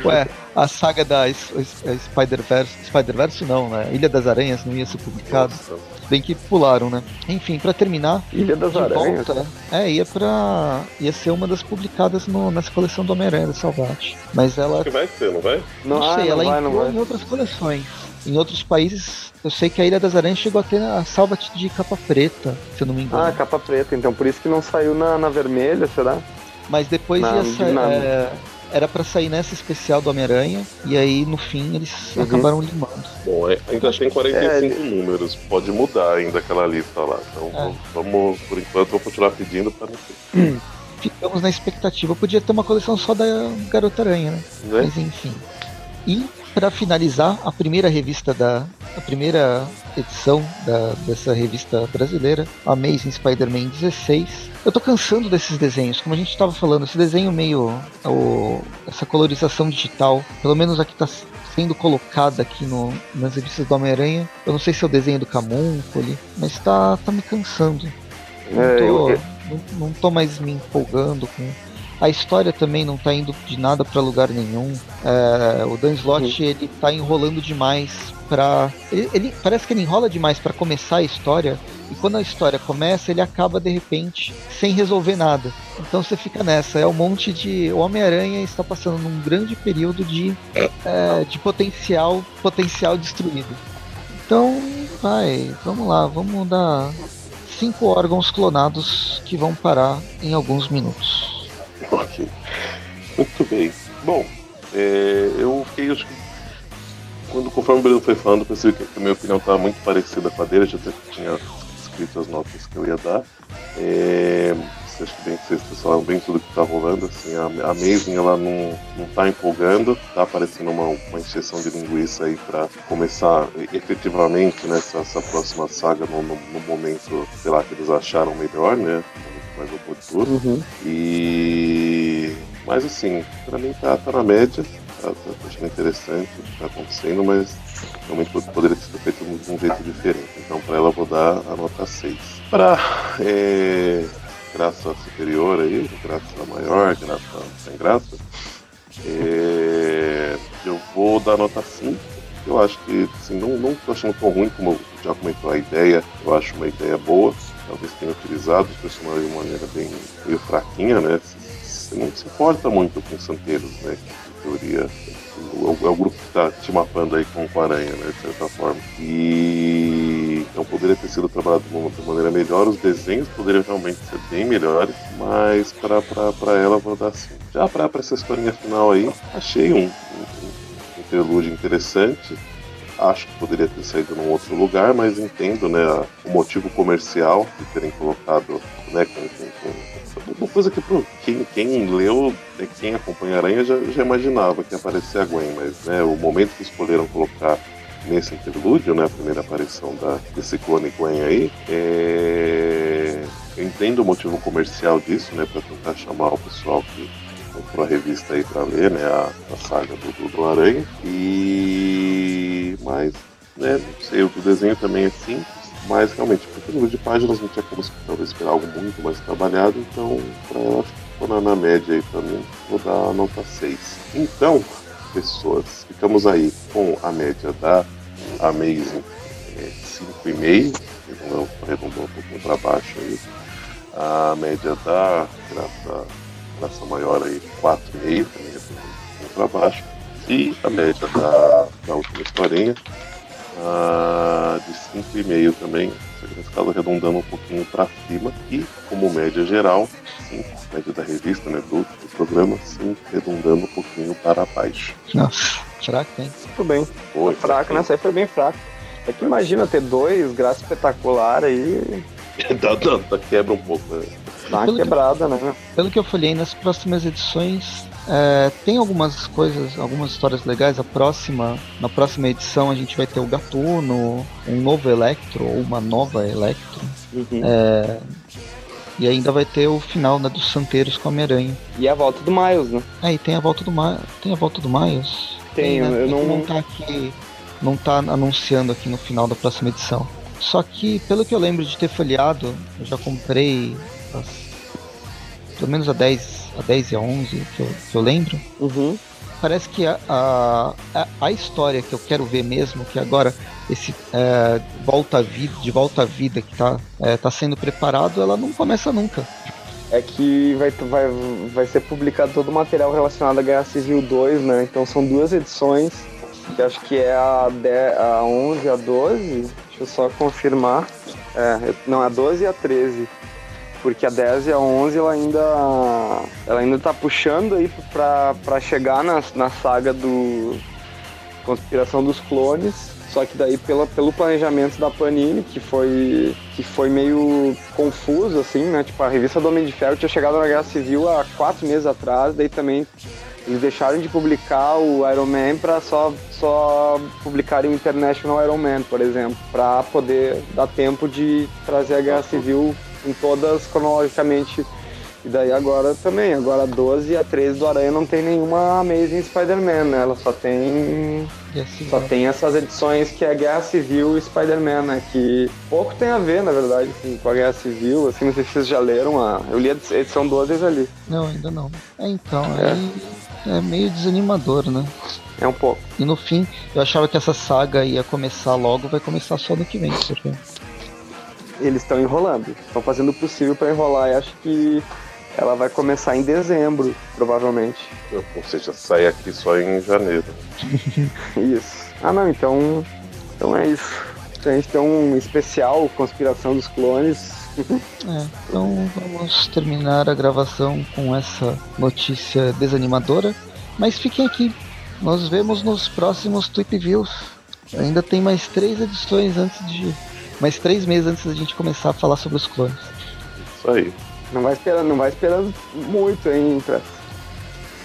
Ué, a saga da S- Spider-Verse. Spider-Verse não, né? Ilha das Aranhas não ia ser publicado. Nossa, Bem que pularam, né? Enfim, pra terminar, Ilha das Aranhas. volta, é, ia pra. ia ser uma das publicadas no- nessa coleção do Homem-Aranha da Salvati. Mas ela Acho que vai ser, não vai? Não, ah, sei, não ela vai, não entrou vai. em outras coleções. Em outros países, eu sei que a Ilha das Aranhas chegou a ter a Salvat de capa preta, se eu não me engano. Ah, capa preta, então por isso que não saiu na, na vermelha, será? Mas depois não, ia sair. é, era pra sair nessa especial do Homem-Aranha, e aí no fim eles Uhum. acabaram limando. Bom, é- ainda tem 45 É, números, pode mudar ainda aquela lista lá. Então É. vamos, por enquanto, vou continuar pedindo para não ter. Ficamos na expectativa, podia ter uma coleção só da Garota Aranha, né? Né? Mas enfim. E para finalizar, a primeira revista da. A primeira edição da, dessa revista brasileira, Amazing Spider-Man 16. Eu tô cansando desses desenhos, como a gente estava falando, esse desenho meio. o- essa colorização digital, pelo menos aqui tá sendo colocada aqui no, nas revistas do Homem-Aranha. Eu não sei se é o desenho do Camúncoli, mas tá, tá me cansando. Não, É, tô, eu- não, não tô mais me empolgando com. A história também não tá indo de nada pra lugar nenhum. É, o Dan Slott ele tá enrolando demais pra. Ele, ele- parece que ele enrola demais pra começar a história. E quando a história começa, ele acaba de repente sem resolver nada. Então você fica nessa. É um monte de. O Homem-Aranha está passando num grande período de, é, de potencial, potencial destruído. Então, vai, vamos lá, vamos dar cinco órgãos clonados que vão parar em alguns minutos. Ok. Muito bem. Bom, é, eu fiquei, acho que. Quando, conforme o Bruno foi falando, percebi que a minha opinião estava muito parecida com a dele, já tinha escrito as notas que eu ia dar. É, acha que bem que vocês falaram bem tudo que está rolando, assim, a, a ela não, não tá empolgando, tá parecendo uma, uma injeção de linguiça aí para começar efetivamente nessa essa próxima saga no, no, no momento, sei lá, que eles acharam melhor, né? Mais oportuno. Uhum. E. Mas assim, pra mim tá, tá na média, tá, tá, tô achando interessante o que tá acontecendo, mas realmente pod- poderia ter sido feito de um jeito diferente. Então pra ela eu vou dar a nota 6. Pra é, graça superior aí, graça maior, graça sem graça, é, eu vou dar nota 5. Eu acho que assim, não, não tô achando tão ruim como já comentou a ideia, eu acho uma ideia boa talvez tenha utilizado os personagens de uma maneira bem meio fraquinha, né? Você não se importa muito com os santeiros, né? Que, em teoria é o, é grupo que está te mapando aí com o Aranha, né? De certa forma. E então poderia ter sido trabalhado de uma, maneira melhor, os desenhos poderiam realmente ser bem melhores, mas para ela vou dar sim. Já para essa historinha final aí, achei um, um, um interessante acho que poderia ter saído num outro lugar, mas entendo né, o motivo comercial de terem colocado né, com, com- com- uma coisa que pro, quem, quem leu, né, quem acompanha a Aranha já, já imaginava que ia aparecer a Gwen, mas né, o momento que escolheram colocar nesse interlúdio, né, a primeira aparição da, desse clone Gwen aí, é... eu entendo o motivo comercial disso, né, para tentar chamar o pessoal que comprou a revista aí para ler, né, a, a saga do, do, Aranha, e... mas, né, não sei, o desenho também é simples, mas realmente, porque número de páginas não tinha como talvez esperar algo muito mais trabalhado, então, pra ela ficou na, na média aí pra mim, vou dar nota 6. Então, pessoas, ficamos aí com a média da Amazing é, 5,5, arredondou um pouquinho para baixo aí. A média da graça, graça maior aí 4,5, também arredondou um pouquinho para baixo. E a média da, da última historinha ah, de 5,5 também, nesse caso arredondando um pouquinho para cima. E como média geral, 5, média da revista, né, do, do programa, 5, arredondando um pouquinho para baixo. Nossa, será que tem? Muito bem. Foi Fraco, nessa aí foi bem fraco. É que imagina ter dois, graça espetacular aí, dá, dá, dá, quebra um pouco. Né? Dá uma Pelo que- quebrada, né? Pelo que eu folhei nas próximas edições, é, tem algumas coisas, algumas histórias legais. A próxima, na próxima edição a gente vai ter o Gatuno, um novo Electro ou uma nova Electro. Uhum. E ainda vai ter o final né, dos Santeiros com a Homem-Aranha. E a volta do Miles, né? Aí tem a volta do Ma tem a volta do Miles? Tem, né? eu É que não- não tá aqui, não tá anunciando aqui no final da próxima edição. Só que, pelo que eu lembro de ter folheado, eu já comprei as, pelo menos a 10, a 10 e a 11 que eu, que eu lembro. Uhum. Parece que a, a, a, história que eu quero ver mesmo, que agora esse é, volta à vida, de volta à vida que está é, tá sendo preparado, ela não começa nunca. É que vai, vai, vai ser publicado todo o material relacionado à Guerra Civil 2, né? Então são duas edições, que acho que é a, 10, a 11 e a 12. Deixa eu só confirmar. É, não, a 12 e a 13 porque a 10 e a 11 ela ainda ela ainda tá puxando aí para chegar na, na saga do Conspiração dos Clones, só que daí pela, pelo planejamento da Panini, que foi que foi meio confuso assim, né? Tipo, a revista do Homem de Ferro tinha chegado na Guerra Civil há quatro meses atrás, daí também eles deixaram de publicar o Iron Man para só, só publicarem o International Iron Man, por exemplo, para poder dar tempo de trazer a Guerra Civil em todas cronologicamente. E daí agora também, agora a 12 e a 13 do Aranha não tem nenhuma Amazing Spider-Man, né? Ela só tem. Só tem essas edições que é Guerra Civil e Spider-Man, né? Que pouco tem a ver, na verdade, assim, com a Guerra Civil, assim, não sei se vocês já leram a. Eu li a edição 12 e ali. Não, ainda não. É, então, é. é meio desanimador, né? É um pouco. E no fim, eu achava que essa saga ia começar logo, vai começar só no que vem, porque eles estão enrolando. Estão fazendo o possível para enrolar e acho que ela vai começar em dezembro, provavelmente. Ou seja, sai aqui só em janeiro. isso. Ah não, então. Então é isso. A gente tem um especial Conspiração dos Clones. é, então vamos terminar a gravação com essa notícia desanimadora. Mas fiquem aqui. Nós vemos nos próximos Tweep Views. Ainda tem mais três edições antes de mais três meses antes da gente começar a falar sobre os clones. Isso aí. Não vai esperando, não vai esperando muito ainda.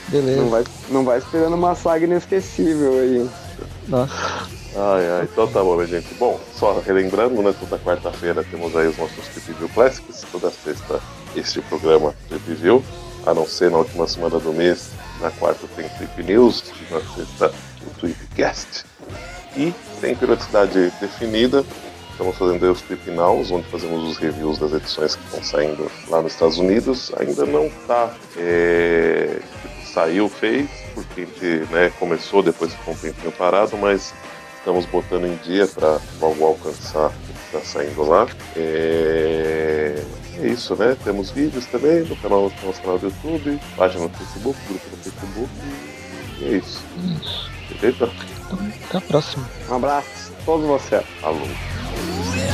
Beleza. Não vai, não vai esperando uma saga inesquecível aí. Nossa. Ai, ai, então tá bom, gente. Bom, só relembrando, né? Toda quarta-feira temos aí os nossos Trip View Classics. Toda sexta, este programa Trip View. A não ser na última semana do mês, na quarta tem Trip News, e na sexta o Tweepcast. E tem periodicidade definida, Estamos fazendo os Trip Nows, onde fazemos os reviews das edições que estão saindo lá nos Estados Unidos. Ainda não está. É, tipo, saiu, fez, porque a gente né, começou, depois ficou um tempinho parado, mas estamos botando em dia para logo alcançar o que está saindo lá. É, é isso, né? Temos vídeos também no canal, no nosso canal do YouTube, página no Facebook, grupo no Facebook. E é isso. Isso. Beleza? Então, até a próxima. Um abraço a todos vocês. Falou. Life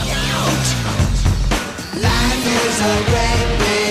is a great